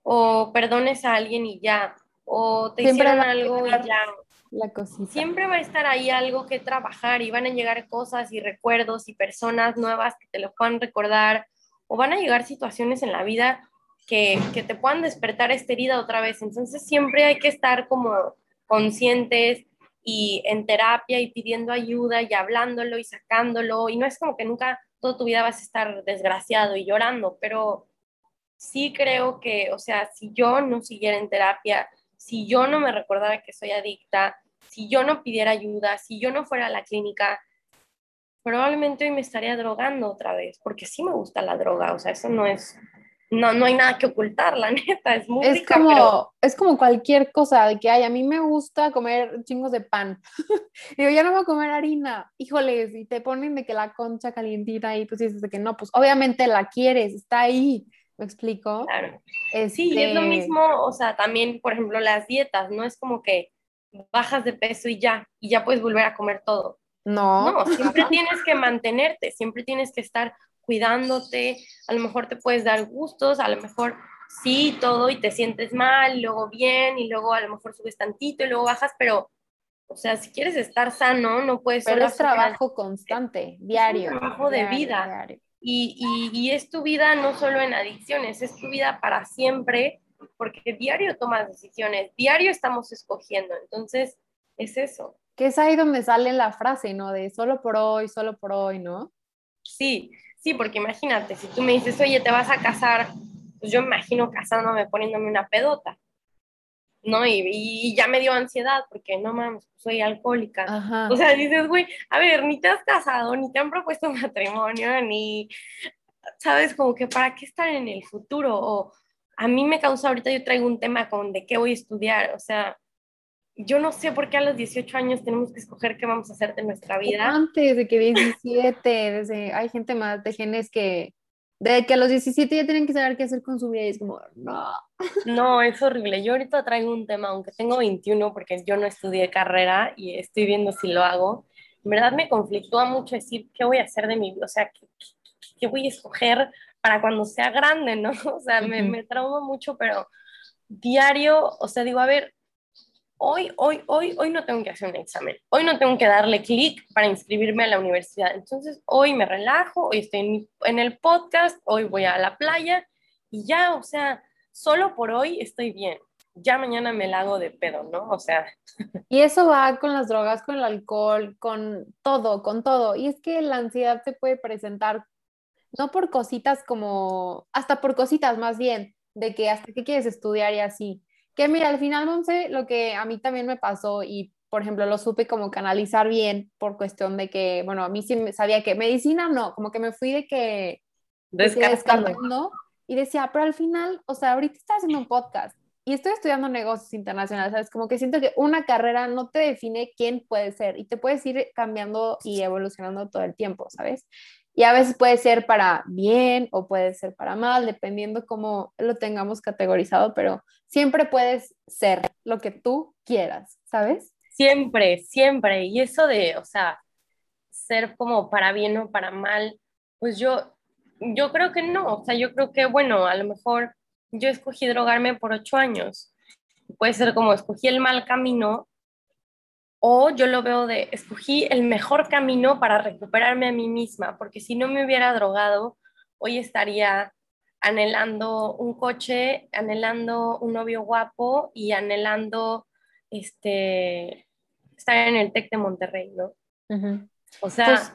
o perdones a alguien y ya, o te hicieron algo y ya. La cosita. Siempre va a estar ahí algo que trabajar y van a llegar cosas y recuerdos y personas nuevas que te lo puedan recordar, o van a llegar situaciones en la vida que, que te puedan despertar esta herida otra vez. Entonces siempre hay que estar como conscientes y en terapia y pidiendo ayuda y hablándolo y sacándolo. Y no es como que nunca toda tu vida vas a estar desgraciado y llorando, pero sí creo que, o sea, si yo no siguiera en terapia, si yo no me recordara que soy adicta, si yo no pidiera ayuda, si yo no fuera a la clínica, probablemente hoy me estaría drogando otra vez, porque sí me gusta la droga, o sea, eso no es, no, no hay nada que ocultar, la neta, es muy es como, Es como cualquier cosa, de que, ay, a mí me gusta comer chingos de pan. Digo, ya no voy a comer harina. Híjoles, y te ponen de que la concha calientita y pues dices de que no, pues obviamente la quieres, está ahí. ¿Me explico? Claro. Sí, y es lo este mismo, o sea, también, por ejemplo, las dietas, no es como que bajas de peso y ya, y ya puedes volver a comer todo. No. No, siempre tienes que mantenerte, siempre tienes que estar cuidándote, a lo mejor te puedes dar gustos, a lo mejor sí, todo y te sientes mal, y luego bien, y luego a lo mejor subes tantito y luego bajas, pero, o sea, si quieres estar sano, no puedes... Pero es trabajo constante, diario. Es trabajo de vida. Y, y, y, es tu vida no solo en adicciones, es tu vida para siempre, porque diario tomas decisiones, diario estamos escogiendo, entonces es eso. Que es ahí donde sale la frase, ¿no? De solo por hoy, solo por hoy, ¿no? Sí, Sí, porque imagínate, si tú me dices, oye, te vas a casar, pues yo imagino casándome, poniéndome una pedota, ¿no? Y, ya me dio ansiedad porque no mames, soy alcohólica. O sea, dices, güey, a ver, ni te has casado, ni te han propuesto matrimonio, ni, ¿sabes? Como que para qué estar en el futuro. O a mí me causa ahorita, yo traigo un tema con de qué voy a estudiar, o sea, yo no sé por qué a los 18 años tenemos que escoger qué vamos a hacer de nuestra vida. Antes de que 17, desde, hay gente más de genes que, de que a los 17 ya tienen que saber qué hacer con su vida y es como, no. No, es horrible. Yo ahorita traigo un tema, aunque tengo 21 porque yo no estudié carrera y estoy viendo si lo hago. En verdad me conflictúa mucho decir qué voy a hacer de mi vida, o sea, qué, qué, voy a escoger para cuando sea grande, ¿no? O sea, me, me trauma mucho, pero diario, o sea, digo, a ver, hoy, hoy, hoy, hoy no tengo que hacer un examen, hoy no tengo que darle clic para inscribirme a la universidad. Entonces, hoy me relajo, hoy estoy en, el podcast, hoy voy a la playa y ya, o sea, solo por hoy estoy bien. Ya mañana me la hago de pedo, ¿no? O sea. Y eso va con las drogas, con el alcohol, con todo, con todo. Y es que la ansiedad se puede presentar no por cositas como, hasta por cositas más bien, de que hasta que quieres estudiar y así que mira, al final, Monse, lo que a mí también me pasó y por ejemplo, lo supe como canalizar bien por cuestión de que, bueno, a mí sí sabía que medicina no, como que me fui de que descartando y decía, pero al final, o sea, ahorita estás haciendo un podcast y estoy estudiando negocios internacionales, ¿sabes? Como que siento que una carrera no te define quién puedes ser y te puedes ir cambiando y evolucionando todo el tiempo, ¿sabes? Y a veces puede ser para bien o puede ser para mal, dependiendo cómo lo tengamos categorizado, pero siempre puedes ser lo que tú quieras, ¿sabes? Siempre, siempre. Y eso de, o sea, ser como para bien o para mal, pues yo, yo creo que no. O sea, yo creo que, bueno, a lo mejor yo escogí drogarme por ocho años. Puede ser como escogí el mal camino o yo lo veo de, escogí el mejor camino para recuperarme a mí misma, porque si no me hubiera drogado, hoy estaría anhelando un coche, anhelando un novio guapo y anhelando este, estar en el TEC de Monterrey, ¿no? O sea,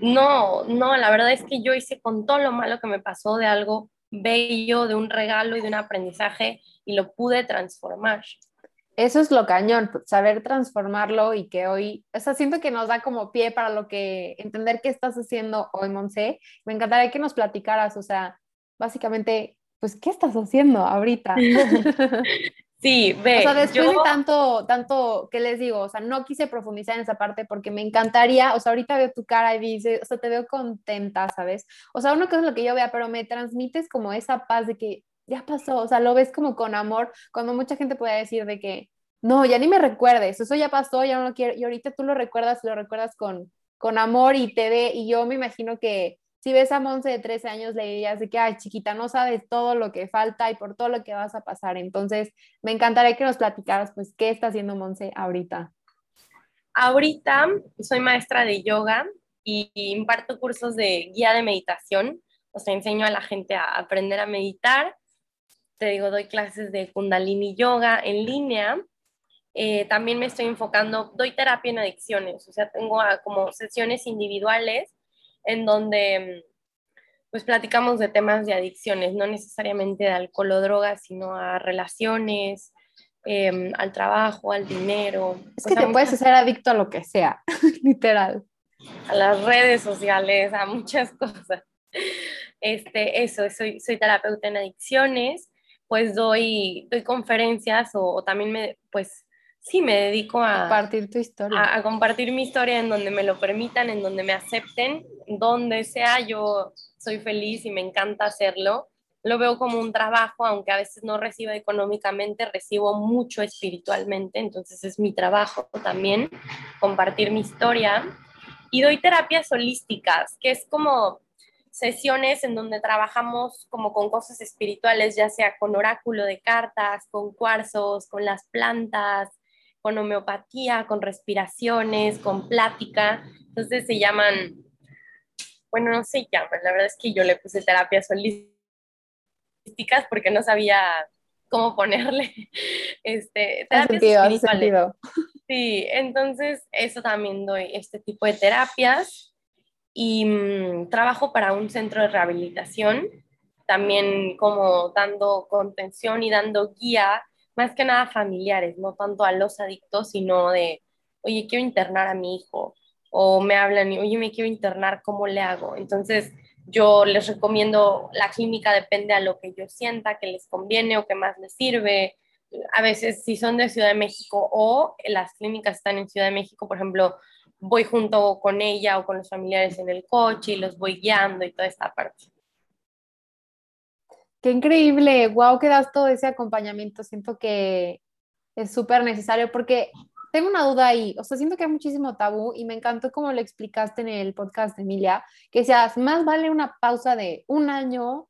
no, no, la verdad es que yo hice con todo lo malo que me pasó de algo bello, de un regalo y de un aprendizaje y lo pude transformar eso es lo cañón, saber transformarlo y que hoy, o sea, siento que nos da como pie para lo que, entender qué estás haciendo hoy, Monse. Me encantaría que nos platicaras, o sea, básicamente, pues, ¿qué estás haciendo ahorita? Sí, ve. O sea, después de tanto, tanto, ¿qué les digo? O sea, no quise profundizar en esa parte porque me encantaría, o sea, ahorita veo tu cara y dice, o sea, te veo contenta, ¿sabes? O sea, uno que es lo que yo vea, pero me transmites como esa paz de que ya pasó, o sea, lo ves como con amor, cuando mucha gente puede decir de que, no, ya ni me recuerdes, eso ya pasó, ya no lo quiero, y ahorita tú lo recuerdas, lo recuerdas con, con amor y te ve, y yo me imagino que si ves a Monse de 13 años, le dirías de que, ay, chiquita, no sabes todo lo que falta y por todo lo que vas a pasar. Entonces, me encantaría que nos platicaras, pues, ¿qué está haciendo Monse ahorita? Ahorita soy maestra de yoga y imparto cursos de guía de meditación. O sea, enseño a la gente a aprender a meditar te digo, doy clases de kundalini yoga en línea. Eh, también me estoy enfocando, doy terapia en adicciones, o sea, tengo como sesiones individuales en donde pues platicamos de temas de adicciones, no necesariamente de alcohol o drogas, sino a relaciones, em, al trabajo, al dinero. Es que te puedes hacer adicto a lo que sea, literal. A las redes sociales, a muchas cosas. Este, eso, soy, soy terapeuta en adicciones pues doy, doy conferencias o, también me, pues sí, me dedico a compartir tu historia. A, compartir mi historia en donde me lo permitan, en donde me acepten, donde sea, yo soy feliz y me encanta hacerlo. Lo veo como un trabajo, aunque a veces no reciba económicamente, recibo mucho espiritualmente, entonces es mi trabajo también compartir mi historia. Y doy terapias holísticas, que es como sesiones en donde trabajamos como con cosas espirituales, ya sea con oráculo de cartas, con cuarzos, con las plantas, con homeopatía, con respiraciones, con plática. Entonces se llaman, bueno, no se llaman, la verdad es que yo le puse terapias holísticas porque no sabía cómo ponerle este, terapias espirituales. Sí, entonces eso también doy, este tipo de terapias y mm, trabajo para un centro de rehabilitación, también como dando contención y dando guía, más que nada familiares, no tanto a los adictos, sino de, oye, quiero internar a mi hijo, o me hablan oye, me quiero internar, ¿cómo le hago? Entonces, yo les recomiendo, la clínica depende a lo que yo sienta que les conviene o que más les sirve. A veces, si son de Ciudad de México o las clínicas están en Ciudad de México, por ejemplo, voy junto con ella o con los familiares en el coche y los voy guiando y toda esta parte. Qué increíble, wow, que das todo ese acompañamiento. Siento que es súper necesario porque tengo una duda ahí, o sea, siento que hay muchísimo tabú y me encantó como lo explicaste en el podcast de Emilia, que decías, más vale una pausa de un año,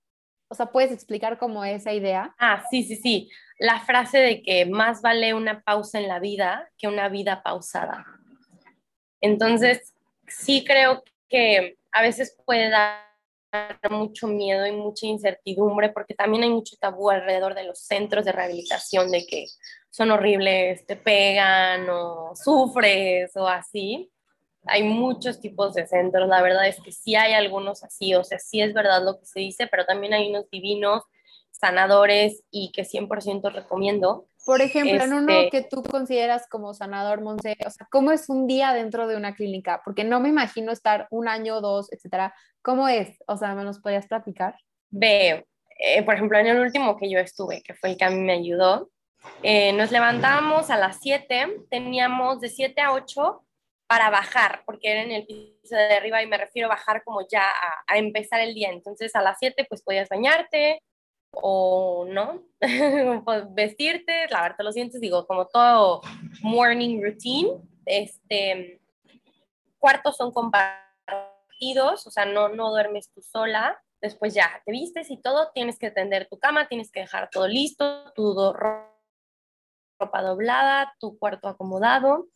o sea, ¿puedes explicar cómo es esa idea? Ah, sí, sí, sí, la frase de que más vale una pausa en la vida que una vida pausada. Entonces, sí creo que a veces puede dar mucho miedo y mucha incertidumbre porque también hay mucho tabú alrededor de los centros de rehabilitación de que son horribles, te pegan o sufres o así. Hay muchos tipos de centros, la verdad es que sí hay algunos así, o sea, sí es verdad lo que se dice, pero también hay unos divinos, sanadores y que 100% recomiendo. Por ejemplo, en uno Este- que tú consideras como sanador, Monse, o sea, ¿cómo es un día dentro de una clínica? Porque no me imagino estar un año, dos, etcétera. ¿Cómo es? O sea, ¿me nos podrías platicar? Ve, eh, por ejemplo, en el último que yo estuve, que fue el que a mí me ayudó, eh, nos levantábamos a las 7, teníamos de 7 a 8 para bajar, porque era en el piso de arriba y me refiero a bajar como ya a, a empezar el día. Entonces a las 7 pues podías bañarte o no, pues, vestirte, lavarte los dientes, digo, como todo morning routine. Este, cuartos son compartidos, o sea, no, no duermes tú sola. Después ya te vistes y todo, tienes que tender tu cama, tienes que dejar todo listo, tu ropa doblada, tu cuarto acomodado.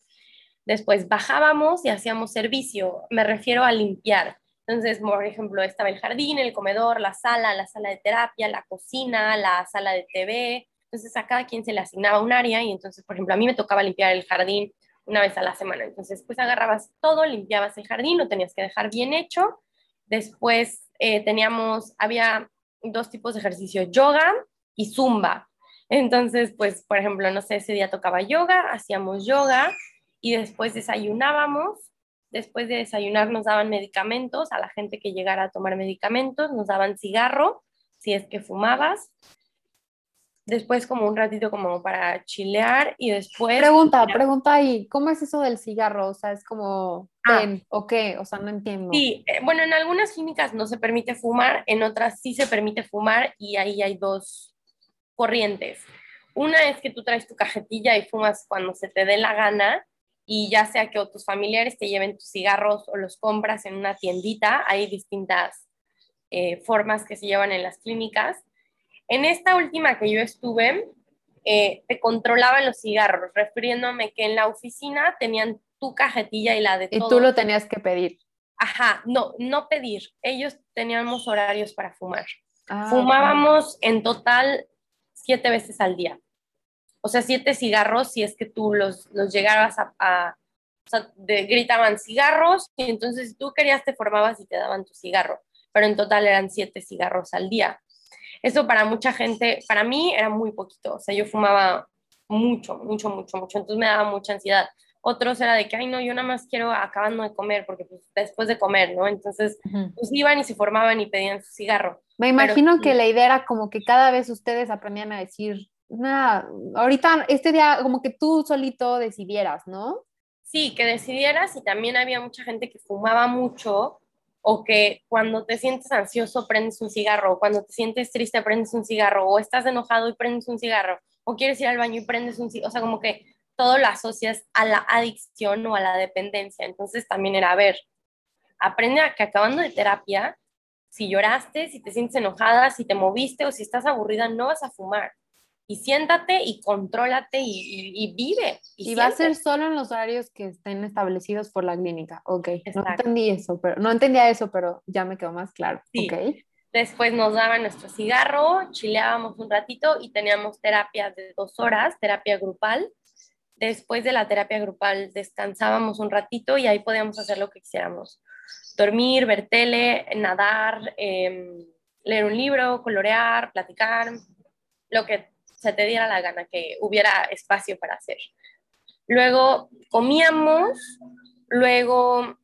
Después bajábamos y hacíamos servicio, me refiero a limpiar. Entonces, por ejemplo, estaba el jardín, el comedor, la sala, la sala de terapia, la cocina, la sala de TV. Entonces, a cada quien se le asignaba un área y entonces, por ejemplo, a mí me tocaba limpiar el jardín una vez a la semana. Entonces, pues agarrabas todo, limpiabas el jardín, lo tenías que dejar bien hecho. Después eh, teníamos, había dos tipos de ejercicio, yoga y zumba. Entonces, pues, por ejemplo, no sé, ese día tocaba yoga, hacíamos yoga y después desayunábamos. Después de desayunar nos daban medicamentos, a la gente que llegara a tomar medicamentos, nos daban cigarro, si es que fumabas. Después como un ratito como para chilear y después... Pregunta, pregunta ahí, ¿cómo es eso del cigarro? O sea, es como, Ah. ¿o qué? O sea, no entiendo. Sí, eh, bueno, en algunas clínicas no se permite fumar, en otras sí se permite fumar y ahí hay dos corrientes. Una es que tú traes tu cajetilla y fumas cuando se te dé la gana y ya sea que o tus familiares te lleven tus cigarros o los compras en una tiendita, hay distintas eh, formas que se llevan en las clínicas. En esta última que yo estuve, eh, te controlaban los cigarros, refiriéndome que en la oficina tenían tu cajetilla y la de Y todos. tú lo tenías que pedir. Ajá, no, no pedir. Ellos teníamos horarios para fumar. Ah. Fumábamos en total siete veces al día. O sea, siete cigarros si es que tú los, los llegabas a... a- o sea, de- gritaban cigarros y entonces si tú querías te formabas y te daban tu cigarro. Pero en total eran siete cigarros al día. Eso para mucha gente, para mí era muy poquito. O sea, yo fumaba mucho, mucho, mucho, mucho. Entonces me daba mucha ansiedad. Otros era de que, ay, no, yo nada más quiero acabando de comer, porque pues, después de comer, ¿no? Entonces, pues iban y se formaban y pedían su cigarro. Me imagino sí. que la idea era como que cada vez ustedes aprendían a decir, nada, ahorita este día como que tú solito decidieras, ¿no? Sí, que decidieras y también había mucha gente que fumaba mucho o que cuando te sientes ansioso prendes un cigarro, o cuando te sientes triste prendes un cigarro, o estás enojado y prendes un cigarro, o quieres ir al baño y prendes un cigarro, o sea, como que todo lo asocias a la adicción o a la dependencia. Entonces también era, a ver, aprende a que acabando de terapia, si lloraste, si te sientes enojada, si te moviste o si estás aburrida, no vas a fumar. Y siéntate y contrólate y, y- y vive. Y, va a ser solo en los horarios que estén establecidos por la clínica. Ok, no Exacto. entendí eso, pero no entendía eso, pero ya me quedó más claro. Sí. Ok. Después nos daban nuestro cigarro, chileábamos un ratito y teníamos terapia de dos horas, terapia grupal. Después de la terapia grupal descansábamos un ratito y ahí podíamos hacer lo que quisiéramos. Dormir, ver tele, nadar, em, leer un libro, colorear, platicar, lo que se te diera la gana, que hubiera espacio para hacer. Luego comíamos, luego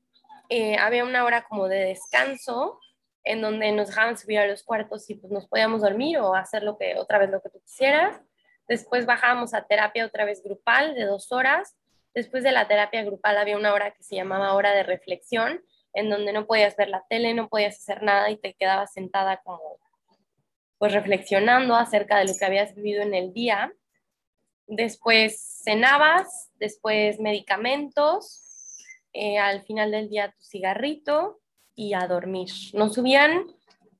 eh, había una hora como de descanso en donde nos dejaban subir a los cuartos y pues nos podíamos dormir o hacer lo que otra vez lo que tú quisieras. Después bajábamos a terapia otra vez grupal de dos horas. Después de la terapia grupal había una hora que se llamaba hora de reflexión, en donde no podías ver la tele, no podías hacer nada y te quedabas sentada como pues reflexionando acerca de lo que habías vivido en el día. Después cenabas, después medicamentos, eh, al final del día tu cigarrito y a dormir. Nos subían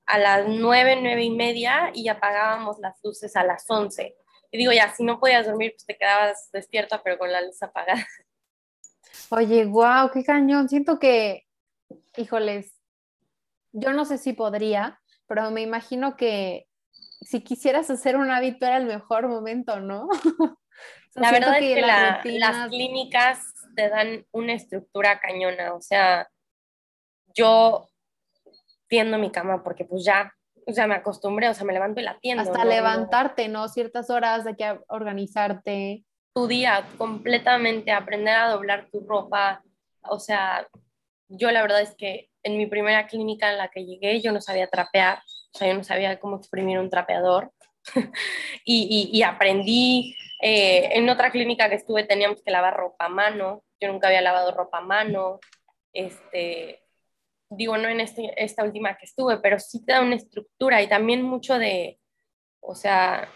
a las nueve, nueve y media y apagábamos las luces a las once. Y digo, ya, si no podías dormir, pues te quedabas despierta, pero con la luz apagada. Oye, wow, qué cañón. Siento que, híjoles, yo no sé si podría, pero me imagino que si quisieras hacer un hábito era el mejor momento, ¿no? La verdad es que las la- rutinas- las clínicas te dan una estructura cañona, o sea, yo tiendo mi cama porque pues ya o sea, me acostumbré, o sea, me levanto y la atiendo. Hasta levantarte, ¿no? Ciertas horas de que organizarte. Tu día completamente, aprender a doblar tu ropa, o sea, yo la verdad es que en mi primera clínica en la que llegué yo no sabía trapear, o sea, yo no sabía cómo exprimir un trapeador. Y, y, aprendí, eh, en otra clínica que estuve teníamos que lavar ropa a mano, yo nunca había lavado ropa a mano, este, digo, no en este, esta última que estuve, pero sí te da una estructura y también mucho de, o sea,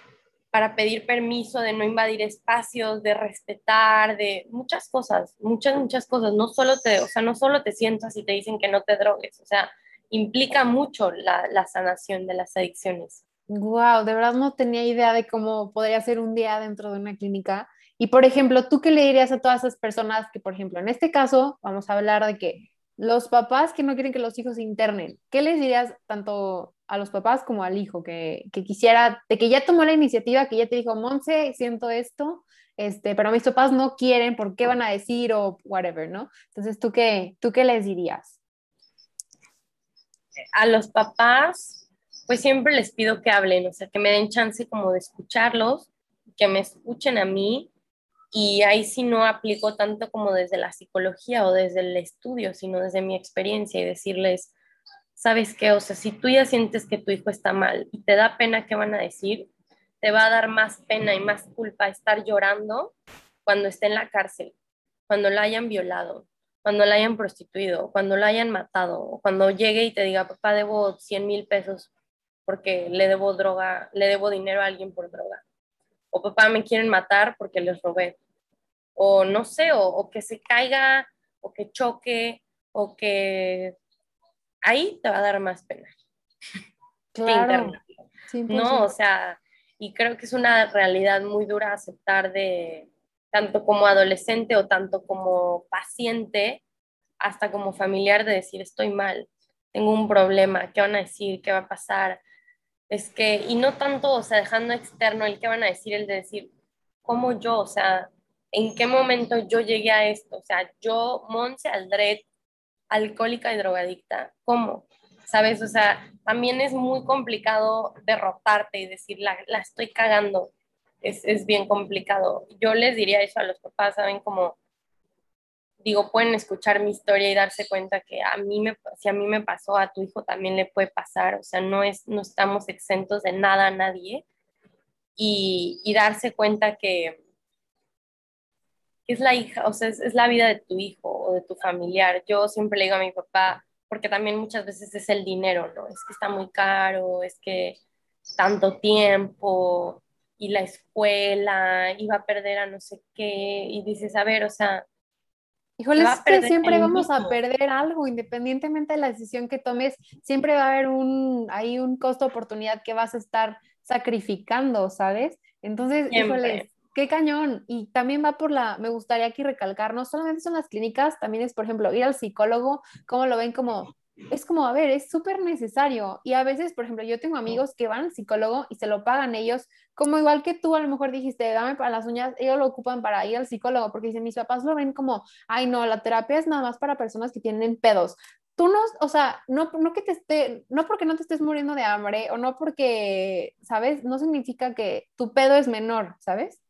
para pedir permiso, de no invadir espacios, de respetar, de muchas cosas, muchas, muchas cosas. No solo te, o sea, no solo te sientas y te dicen que no te drogues, o sea, implica mucho la, sanación de las adicciones. Wow, de verdad no tenía idea de cómo podría ser un día dentro de una clínica. Y por ejemplo, ¿tú qué le dirías a todas esas personas que, por ejemplo, en este caso, vamos a hablar de que los papás que no quieren que los hijos se internen, ¿qué les dirías tanto a los papás como al hijo que, quisiera, de que ya tomó la iniciativa, que ya te dijo, Monse, siento esto, este, pero mis papás no quieren, ¿por qué van a decir o whatever, no? Entonces, ¿tú qué, tú qué les dirías? A los papás, pues siempre les pido que hablen, o sea, que me den chance como de escucharlos, que me escuchen a mí. Y ahí sí no aplico tanto como desde la psicología o desde el estudio, sino desde mi experiencia y decirles, ¿sabes qué? O sea, si tú ya sientes que tu hijo está mal y te da pena qué van a decir, te va a dar más pena y más culpa estar llorando cuando esté en la cárcel, cuando la hayan violado, cuando la hayan prostituido, cuando la hayan matado, o cuando llegue y te diga, papá, debo 100 mil pesos porque le debo droga, le debo dinero a alguien por droga o papá me quieren matar porque les robé, o no sé, o, que se caiga, o que choque, o que ahí te va a dar más pena. Claro. No, o sea, y creo que es una realidad muy dura aceptar de tanto como adolescente o tanto como paciente, hasta como familiar de decir estoy mal, tengo un problema, ¿qué van a decir? ¿Qué va a pasar? es que, y no tanto, o sea, dejando externo el que van a decir, el de decir, ¿cómo yo? O sea, ¿en qué momento yo llegué a esto? O sea, yo, Monse Aldred, alcohólica y drogadicta, ¿cómo? ¿Sabes? O sea, también es muy complicado derrotarte y decir, la, la estoy cagando. Es, es bien complicado. Yo les diría eso a los papás, ¿saben? Como, digo, pueden escuchar mi historia y darse cuenta que a mí me, si a mí me pasó, a tu hijo también le puede pasar, o sea, no, es, no estamos exentos de nada a nadie, y, y darse cuenta que, es la hija, o sea, es, es, la vida de tu hijo o de tu familiar. Yo siempre le digo a mi papá, porque también muchas veces es el dinero, ¿no? Es que está muy caro, es que tanto tiempo y la escuela, iba a perder a no sé qué, y dices, a ver, o sea, Híjole, es que siempre vamos a perder algo, independientemente de la decisión que tomes, siempre va a haber un, hay un costo oportunidad que vas a estar sacrificando, ¿sabes? Entonces, híjole, qué cañón. Y también va por la, me gustaría aquí recalcar, no solamente son las clínicas, también es, por ejemplo, ir al psicólogo, cómo lo ven como es como, a ver, es súper necesario. Y a veces, por ejemplo, yo tengo amigos que van al psicólogo y se lo pagan ellos, como igual que tú a lo mejor dijiste, dame para las uñas, ellos lo ocupan para ir al psicólogo, porque dicen, mis papás lo ven como, ay, no, la terapia es nada más para personas que tienen pedos. Tú no, o sea, no, no que te esté, no porque no te estés muriendo de hambre o no porque, ¿sabes? No significa que tu pedo es menor, ¿sabes?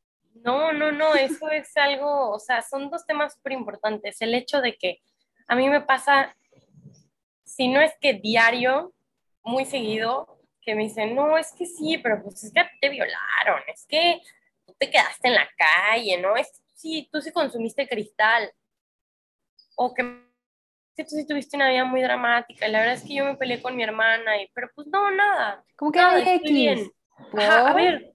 No, no, no, eso es algo, o sea, son dos temas súper importantes. El hecho de que a mí me pasa si no es que diario, muy seguido, que me dicen, no, es que sí, pero pues es que te violaron, es que tú te quedaste en la calle, ¿no? Es que sí, tú sí consumiste cristal. O que tú sí tuviste una vida muy dramática. Y la verdad es que yo me peleé con mi hermana, y, pero pues no, nada. ¿Cómo que nada, estoy bien. a ver,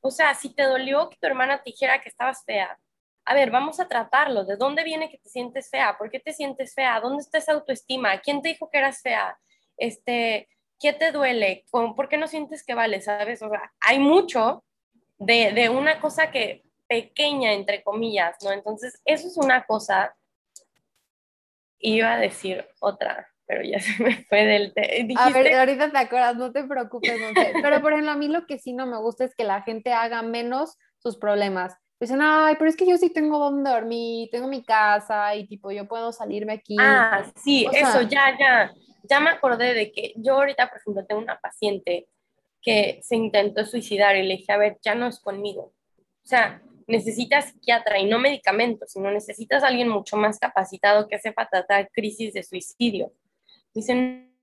o sea, si te dolió que tu hermana te dijera que estabas fea, a ver, vamos a tratarlo. ¿De dónde viene que te sientes fea? ¿Por qué te sientes fea? ¿Dónde está esa autoestima? ¿Quién te dijo que eras fea? Este, ¿Qué te duele? ¿Por qué no sientes que vale? ¿Sabes? O sea, hay mucho de, de una cosa que pequeña, entre comillas, ¿no? Entonces, eso es una cosa. Iba a decir otra, pero ya se me fue del... A ver, ahorita te acuerdas, no te preocupes, no sé. Pero, por ejemplo, a mí lo que sí no me gusta es que la gente haga menos sus problemas dicen, ay, pero es que yo sí tengo donde dormir, tengo mi casa y tipo, yo puedo salirme aquí. Ah, sí, eso, ya, ya. ya me acordé de que yo ahorita, por ejemplo, tengo una paciente que se intentó suicidar y le dije, a ver, ya no es conmigo. O sea, necesitas psiquiatra y no medicamentos, sino necesitas a alguien mucho más capacitado que sepa tratar crisis de suicidio. Dicen,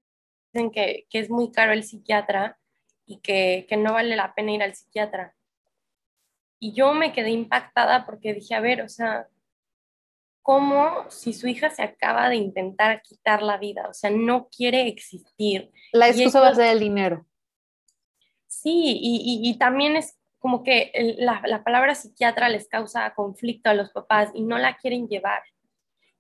que, que, es muy caro el psiquiatra y que, que no vale la pena ir al psiquiatra. Y yo me quedé impactada porque dije, a ver, o sea, ¿cómo si su hija se acaba de intentar quitar la vida? O sea, no quiere existir. La excusa va a ser el dinero. Sí, y, y, y también es como que la, la, palabra psiquiatra les causa conflicto a los papás y no la quieren llevar.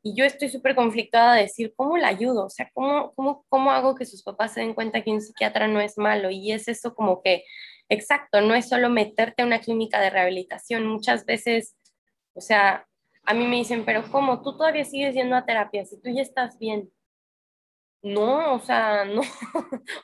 Y yo estoy súper conflictuada de decir, ¿cómo la ayudo? O sea, ¿cómo, cómo, ¿cómo hago que sus papás se den cuenta que un psiquiatra no es malo? Y es eso como que, exacto, no es solo meterte a una clínica de rehabilitación. Muchas veces, o sea, a mí me dicen, pero ¿cómo? Tú todavía sigues yendo a terapia si tú ya estás bien. No, o sea, no,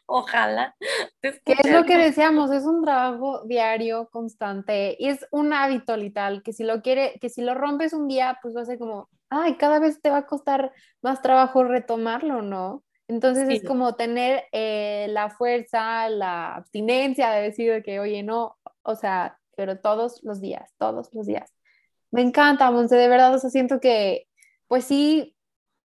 ojalá. ¿Qué es lo que decíamos? Es un trabajo diario, constante, y es un hábito literal, que si lo quiere, que si lo rompes un día, pues va a ser como, ay, cada vez te va a costar más trabajo retomarlo, ¿no? Entonces es como tener eh, la fuerza, la abstinencia de decir que, oye, no, o sea, pero todos los días, todos los días. Me encanta, Monse, de verdad, o sea, siento que, pues sí,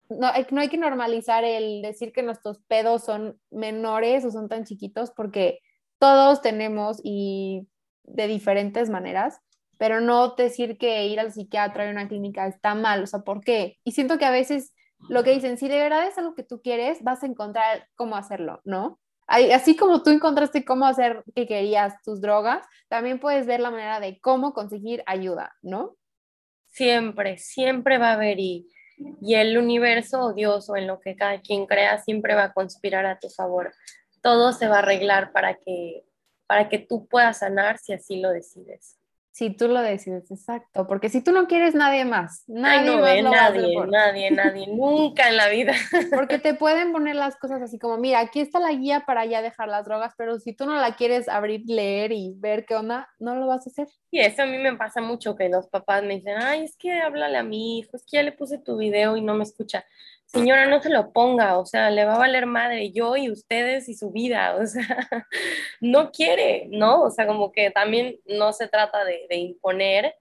no hay, no hay que normalizar el decir que nuestros pedos son menores o son tan chiquitos porque todos tenemos y de diferentes maneras, pero no decir que ir al psiquiatra y una clínica está mal, o sea, ¿por qué? Y siento que a veces lo que dicen, si de verdad es algo que tú quieres, vas a encontrar cómo hacerlo, ¿no? Así como tú encontraste cómo hacer que querías tus drogas, también puedes ver la manera de cómo conseguir ayuda, ¿no? Siempre, siempre va a haber y el universo o Dios o en lo que cada quien crea siempre va a conspirar a tu favor. Todo se va a arreglar para que, para que tú puedas sanar si así lo decides. Si tú lo decides, exacto, porque si tú no quieres nadie más, nadie más nadie, nadie, nadie, nunca en la vida. Porque te pueden poner las cosas así como, mira, aquí está la guía para ya dejar las drogas, pero si tú no la quieres abrir, leer y ver qué onda, no lo vas a hacer. Y eso a mí me pasa mucho que los papás me dicen, ay, es que háblale a mi hijo, es que ya le puse tu video y no me escucha señora, no se lo ponga, o sea, le va a valer madre yo y ustedes y su vida, o sea, no quiere, ¿no? O sea, como que también no se trata de, imponer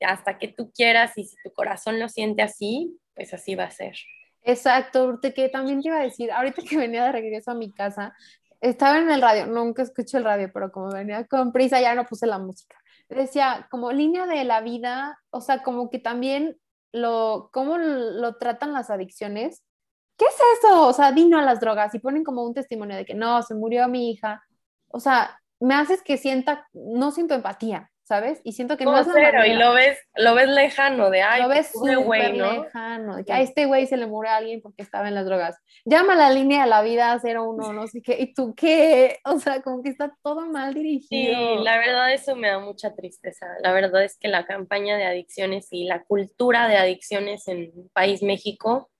hasta que tú quieras y si tu corazón lo siente así, pues así va a ser. Exacto, que también te iba a decir, ahorita que venía de regreso a mi casa, estaba en el radio, nunca escucho el radio, pero como venía con prisa ya no puse la música. Decía, como línea de la vida, o sea, como que también lo, cómo lo tratan las adicciones. ¿Qué es eso? O sea, dino a las drogas y ponen como un testimonio de que no, se murió mi hija. O sea, me haces que sienta, no siento empatía. ¿Sabes? Y siento que no, es cero, y lo ves, lo ves lejano, de ay, lo ves güey, ¿no? lejano, de que a este güey se le murió a alguien porque estaba en las drogas. Llama a la línea de la vida 01, no sé qué, ¿y tú qué? O sea, como que está todo mal dirigido. Sí, la verdad eso me da mucha tristeza. La verdad es que la campaña de adicciones y la cultura de adicciones en el país México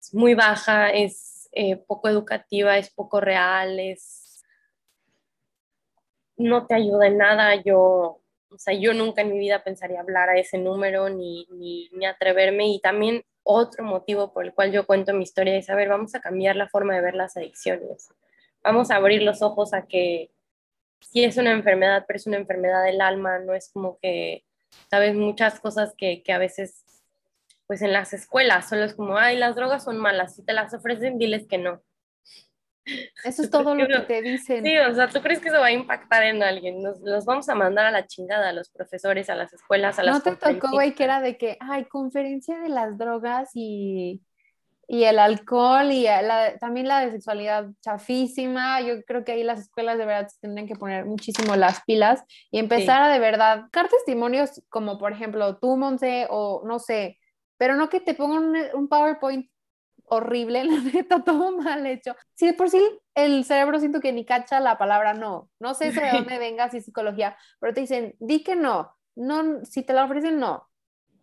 es muy baja, es eh, poco educativa, es poco real, es no te ayuda en nada. Yo, o sea, yo nunca en mi vida pensaría hablar a ese número ni, ni, atreverme. Y también otro motivo por el cual yo cuento mi historia es, a ver, vamos a cambiar la forma de ver las adicciones. Vamos a abrir los ojos a que sí es una enfermedad, pero es una enfermedad del alma, no es como que, sabes, muchas cosas que, que a veces, pues en las escuelas, solo es como, ay, las drogas son malas, si te las ofrecen, diles que no. Eso es todo lo que te dicen. Sí, o sea, ¿tú crees que eso va a impactar en alguien? Nos los vamos a mandar a la chingada a los profesores, a las escuelas, a las ¿No te tocó, güey, que era de que, ay, conferencia de las drogas y, y el alcohol y también la de sexualidad chafísima? Yo creo que ahí las escuelas de verdad tendrían que poner muchísimo las pilas y empezar a de verdad dar testimonios como, por ejemplo, tú, Monse, o no sé, pero no que te pongan un PowerPoint horrible, la neta, todo mal hecho. Si de por sí el cerebro siento que ni cacha la palabra no, no sé de dónde venga si psicología, pero te dicen, di que no, no, si te la ofrecen, no.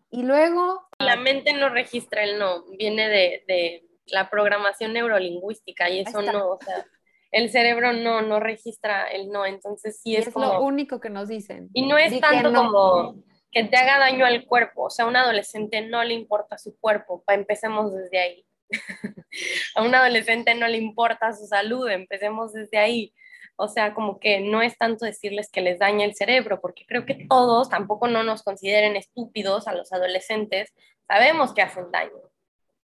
Y luego... La mente no registra el no, viene de, de la programación neurolingüística y eso no, o sea, el cerebro no, no registra el no, entonces sí es, es lo único que nos dicen. Y no es tanto como que te haga daño al cuerpo, o sea, a un adolescente no le importa su cuerpo, empecemos desde ahí a un adolescente no le importa su salud, empecemos desde ahí. O sea, como que no es tanto decirles que les daña el cerebro, porque creo que todos tampoco no nos consideren estúpidos a los adolescentes, sabemos que hacen daño,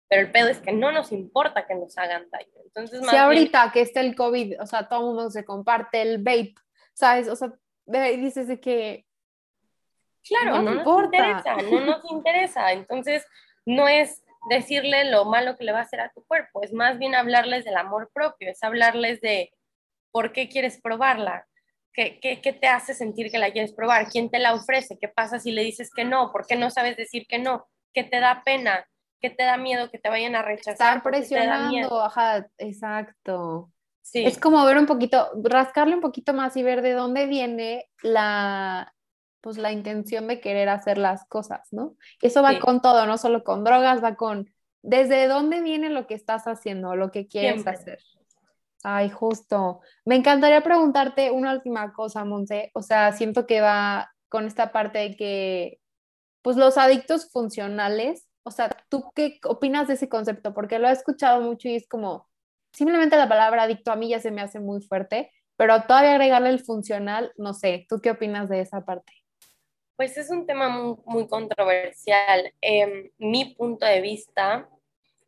pero el pedo es que no nos importa que nos hagan daño. Entonces, más ahorita que está el COVID, o sea, todo el mundo se comparte el vape, ¿sabes? O sea, dices de que... Claro, no, nos interesa, no nos interesa. Entonces, no es decirle lo malo que le va a hacer a tu cuerpo, es más bien hablarles del amor propio, es hablarles de ¿Por qué quieres probarla? ¿Qué, qué, te hace sentir que la quieres probar? ¿Quién te la ofrece? ¿Qué pasa si le dices que no? ¿Por qué no sabes decir que no? ¿Qué te da pena? ¿Qué te da miedo que te vayan a rechazar? Están presionando, ajá, exacto. Sí. Es como ver un poquito, rascarle un poquito más y ver de dónde viene la, pues la intención de querer hacer las cosas, ¿no? Eso va con todo, no solo con drogas, va con desde dónde viene lo que estás haciendo, lo que quieres hacer. Ay, justo. Me encantaría preguntarte una última cosa, Monse. O sea, siento que va con esta parte de que, pues los adictos funcionales, o sea, ¿tú qué opinas de ese concepto? Porque lo he escuchado mucho y es como, simplemente la palabra adicto a mí ya se me hace muy fuerte, pero todavía agregarle el funcional, no sé, ¿tú qué opinas de esa parte? Pues es un tema muy, controversial. Em, mi punto de vista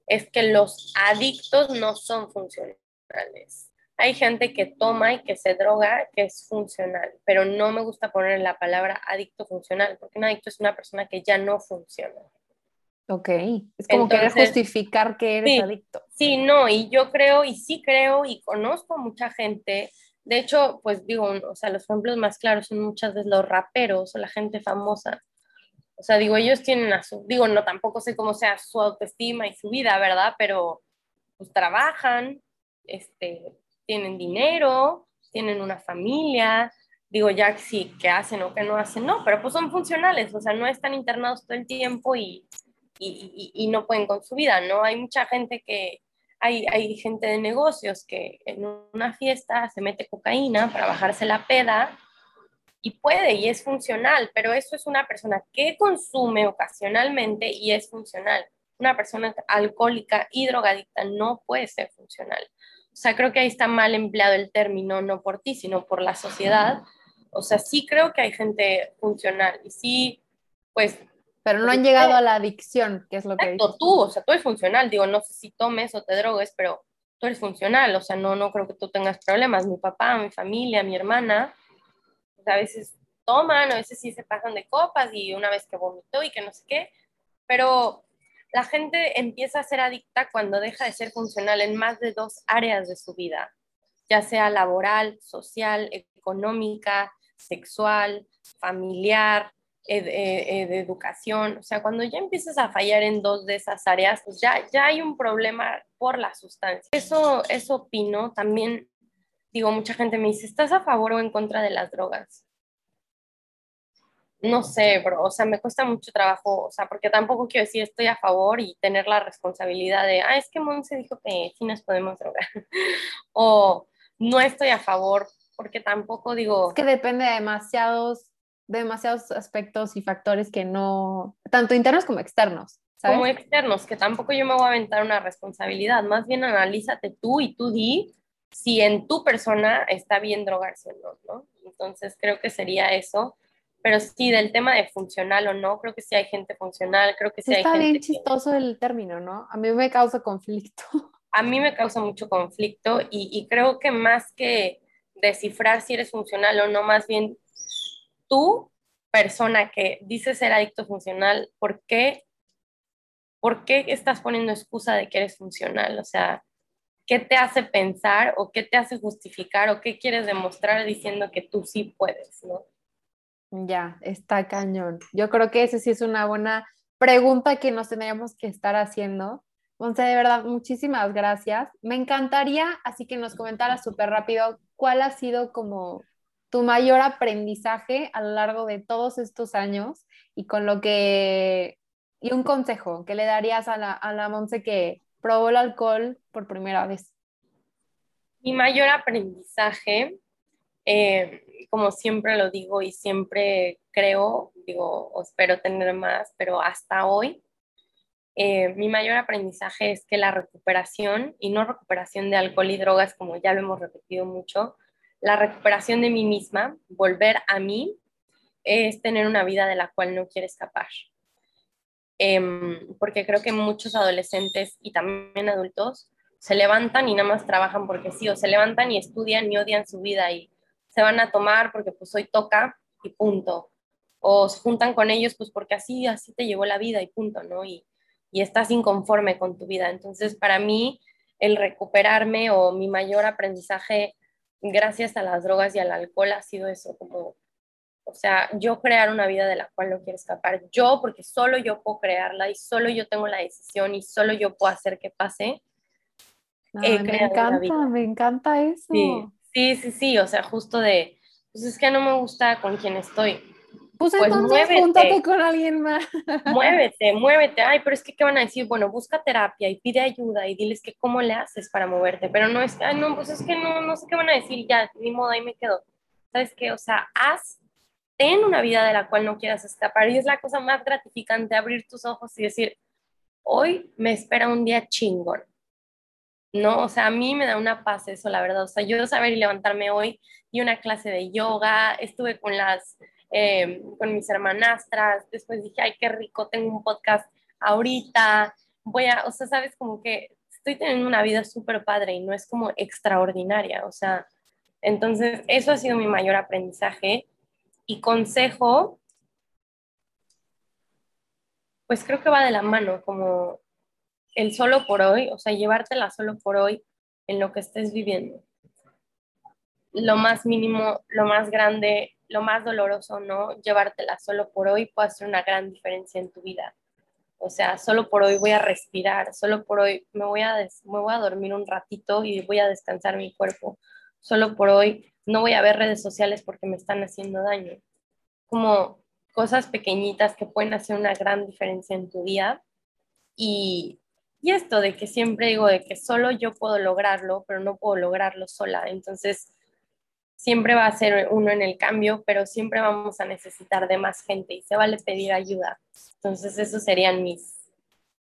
es que los adictos no son funcionales hay gente que toma y que se droga que es funcional, pero no me gusta poner la palabra adicto funcional, porque un adicto es una persona que ya no funciona. Ok, es como querer justificar que eres adicto. Sí, no, y yo creo, y sí creo, y conozco mucha gente, de hecho, pues digo, o sea, los ejemplos más claros son muchas veces los raperos o la gente famosa. O sea, digo, ellos tienen a su, digo, no, tampoco sé cómo sea su autoestima y su vida, ¿verdad? Pero pues trabajan, este, tienen dinero, tienen una familia, digo ya sí, que hacen o que no hacen, no, pero pues son funcionales, o sea, no están internados todo el tiempo y, y, y, no pueden con su vida, ¿no? Hay mucha gente que, hay, hay gente de negocios que en una fiesta se mete cocaína para bajarse la peda y puede y es funcional, pero eso es una persona que consume ocasionalmente y es funcional. Una persona alcohólica y drogadicta no puede ser funcional. O sea, creo que ahí está mal empleado el término, no por ti, sino por la sociedad. O sea, sí creo que hay gente funcional y sí, pues... Pero no han llegado a la adicción, que es lo que dices. tú, o sea, tú eres funcional. Digo, no sé si tomes o te drogues, pero tú eres funcional. O sea, no, no creo que tú tengas problemas. Mi papá, mi familia, mi hermana, a veces toman, a veces sí se pasan de copas y una vez que vomitó y que no sé qué. Pero la gente empieza a ser adicta cuando deja de ser funcional en más de dos áreas de su vida, ya sea laboral, social, económica, sexual, familiar, eh, eh, de educación. O sea, cuando ya empiezas a fallar en dos de esas áreas, pues ya, ya hay un problema por la sustancia. Eso, eso opino. También digo, mucha gente me dice, ¿estás a favor o en contra de las drogas? no sé, bro, o sea, me cuesta mucho trabajo, o sea, porque tampoco quiero decir estoy a favor y tener la responsabilidad de, ah, es que Monse dijo que sí nos podemos drogar, o no estoy a favor, porque tampoco digo... Es que depende de demasiados, demasiados aspectos y factores que no, tanto internos como externos. ¿sabes? Como externos, que tampoco yo me voy a aventar una responsabilidad, más bien analízate tú y tú di si en tu persona está bien drogarse o no, ¿no? Entonces creo que sería eso pero sí, del tema de funcional o no, creo que sí hay gente funcional, creo que sí hay gente... Está bien chistoso el término, ¿no? A mí me causa conflicto. A mí me causa mucho conflicto y, y creo que más que descifrar si eres funcional o no, más bien tú, persona que dices ser adicto funcional, ¿por qué, ¿por qué estás poniendo excusa de que eres funcional? O sea, ¿qué te hace pensar o qué te hace justificar o qué quieres demostrar diciendo que tú sí puedes, ¿no? Ya, está cañón. Yo creo que esa sí es una buena pregunta que nos tendríamos que estar haciendo. Monse, de verdad, muchísimas gracias. Me encantaría, así que nos comentaras súper rápido, cuál ha sido como tu mayor aprendizaje a lo largo de todos estos años y con lo que, y un consejo que le darías a la, a la Monse que probó el alcohol por primera vez. Mi mayor aprendizaje eh, como siempre lo digo y siempre creo, digo, espero tener más, pero hasta hoy eh, mi mayor aprendizaje es que la recuperación, y no recuperación de alcohol y drogas, como ya lo hemos repetido mucho, la recuperación de mí misma, volver a mí, es tener una vida de la cual no quiere escapar. Em, porque creo que muchos adolescentes y también adultos se levantan y nada más trabajan porque sí, o se levantan y estudian y odian su vida y se van a tomar porque pues hoy toca y punto. O se juntan con ellos pues porque así, así te llevó la vida y punto, ¿no? Y, y estás inconforme con tu vida. Entonces, para mí, el recuperarme o mi mayor aprendizaje gracias a las drogas y al alcohol ha sido eso, como, o sea, yo crear una vida de la cual no quiero escapar, yo, porque solo yo puedo crearla y solo yo tengo la decisión y solo yo puedo hacer que pase. me encanta, me encanta eso. Sí, sí, sí, o sea, justo de, pues es que no me gusta con quien estoy. Pues, pues entonces júntate con alguien más. Muévete, muévete. Ay, pero es que, ¿qué van a decir? Bueno, busca terapia y pide ayuda y diles que cómo le haces para moverte. Pero no es, ay, no, pues es que no, no sé qué van a decir, ya, ni modo, ahí me quedo. ¿Sabes qué? O sea, haz, ten una vida de la cual no quieras escapar. Y es la cosa más gratificante, abrir tus ojos y decir, hoy me espera un día chingón. ¿no? O sea, a mí me da una paz eso, la verdad. O sea, yo saber y levantarme hoy y una clase de yoga, estuve con las Em, con mis hermanastras, después dije, ay, qué rico, tengo un podcast ahorita, voy a, o sea, sabes, como que estoy teniendo una vida súper padre y no es como extraordinaria, o sea, entonces eso ha sido mi mayor aprendizaje. Y consejo, pues creo que va de la mano, como el solo por hoy, o sea, llevártela solo por hoy en lo que estés viviendo. Lo más mínimo, lo más grande, lo más doloroso, ¿no? Llevártela solo por hoy puede hacer una gran diferencia en tu vida. O sea, solo por hoy voy a respirar, solo por hoy me voy a, me voy a dormir un ratito y voy a descansar mi cuerpo. Solo por hoy no voy a ver redes sociales porque me están haciendo daño. Como cosas pequeñitas que pueden hacer una gran diferencia en tu día. Y, y esto de que siempre digo de que solo yo puedo lograrlo, pero no puedo lograrlo sola. Entonces, siempre va a ser uno en el cambio, pero siempre vamos a necesitar de más gente y se vale pedir ayuda. Entonces, esos serían mis.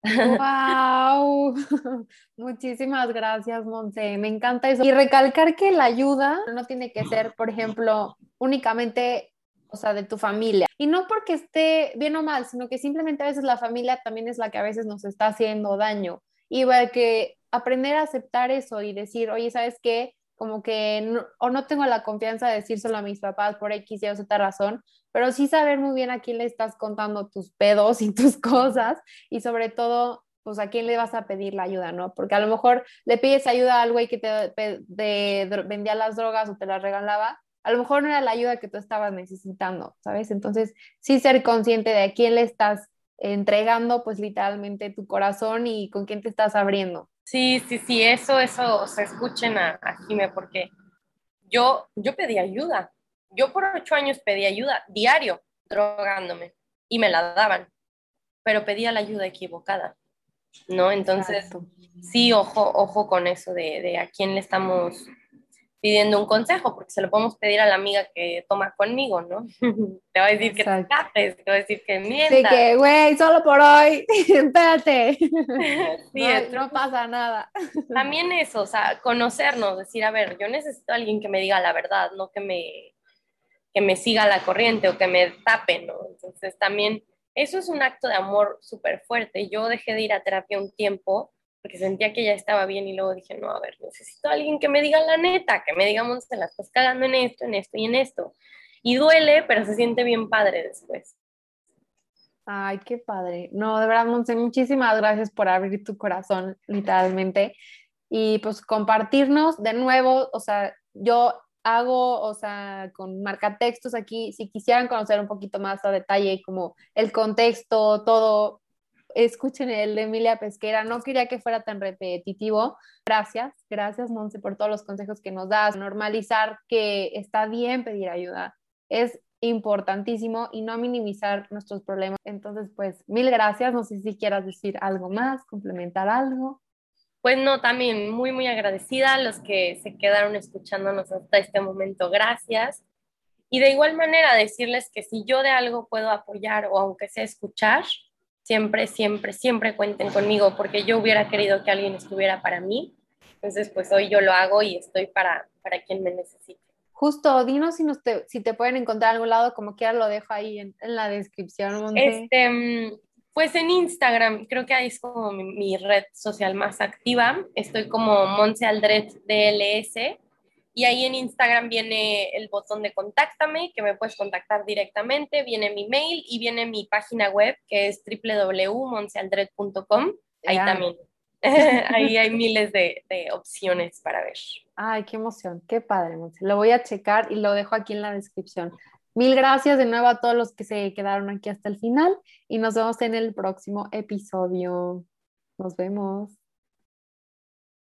¡Wow! Muchísimas gracias, Monse. Me encanta eso. Y recalcar que la ayuda no tiene que ser, por ejemplo, únicamente, o sea, de tu familia. Y no porque esté bien o mal, sino que simplemente a veces la familia también es la que a veces nos está haciendo daño. Y va que aprender a aceptar eso y decir, oye, ¿sabes qué? Como que o no tengo la confianza de decírselo a mis papás por X y o Z razón, pero sí saber muy bien a quién le estás contando tus pedos y tus cosas y sobre todo, pues a quién le vas a pedir la ayuda, ¿no? Porque a lo mejor le pides ayuda al güey que te vendía las drogas o te las regalaba, a lo mejor no era la ayuda que tú estabas necesitando, ¿sabes? Entonces, sí ser consciente de a quién le estás entregando, pues literalmente tu corazón y con quién te estás abriendo. Sí, sí, sí, eso, eso, se escuchen a, a Jime, porque yo, yo pedí ayuda. Yo por ocho años pedí ayuda diario, drogándome, y me la daban, pero pedía la ayuda equivocada, ¿no? Entonces, sí, ojo, ojo con eso de, de a quién le estamos pidiendo un consejo, porque se lo podemos pedir a la amiga que toma conmigo, ¿no? te va a decir que te capes, te va a decir que mientas. Sí, que, güey, solo por hoy, espérate. sí, no, no, pasa nada. También eso, o sea, conocernos, decir, a ver, yo necesito a alguien que me diga la verdad, no que me, que me siga la corriente o que me tape, ¿no? Entonces también eso es un acto de amor súper fuerte. Yo dejé de ir a terapia un tiempo porque sentía que ya estaba bien y luego dije, no, a ver, necesito a alguien que me diga la neta, que me diga, se la estás cagando en esto, en esto y en esto. Y duele, pero se siente bien padre después. Ay, qué padre. No, de verdad, Monse, muchísimas gracias por abrir tu corazón, literalmente. Y pues compartirnos de nuevo, o sea, yo hago, o sea, con marcatextos aquí, si quisieran conocer un poquito más a detalle como el contexto, todo, escuchen el de Emilia Pesquera. No quería que fuera tan repetitivo. Gracias, gracias, Monse, por todos los consejos que nos das. Normalizar que está bien pedir ayuda. Es importantísimo y no minimizar nuestros problemas. Entonces, pues, mil gracias. No sé si quieras decir algo más, complementar algo. Pues no, también muy, muy agradecida a los que se quedaron escuchándonos hasta este momento. Gracias. Y de igual manera decirles que si yo de algo puedo apoyar o aunque sea escuchar, siempre, siempre, siempre cuenten conmigo porque yo hubiera querido que alguien estuviera para mí. Entonces, pues hoy yo lo hago y estoy para, para quien me necesite. Justo, dinos si, te, si te pueden encontrar en algún lado, como quiera lo dejo ahí en, la descripción. Este, pues en Instagram, creo que ahí es como mi, red social más activa. Estoy como Monse Aldret DLS y ahí en Instagram viene el botón de contáctame, que me puedes contactar directamente, viene mi mail y viene mi página web que es www.monsealdred.com. Ahí también. ahí hay miles de, de, opciones para ver. Ay, qué emoción, qué padre, Monse. Lo voy a checar y lo dejo aquí en la descripción. Mil gracias de nuevo a todos los que se quedaron aquí hasta el final y nos vemos en el próximo episodio. Nos vemos.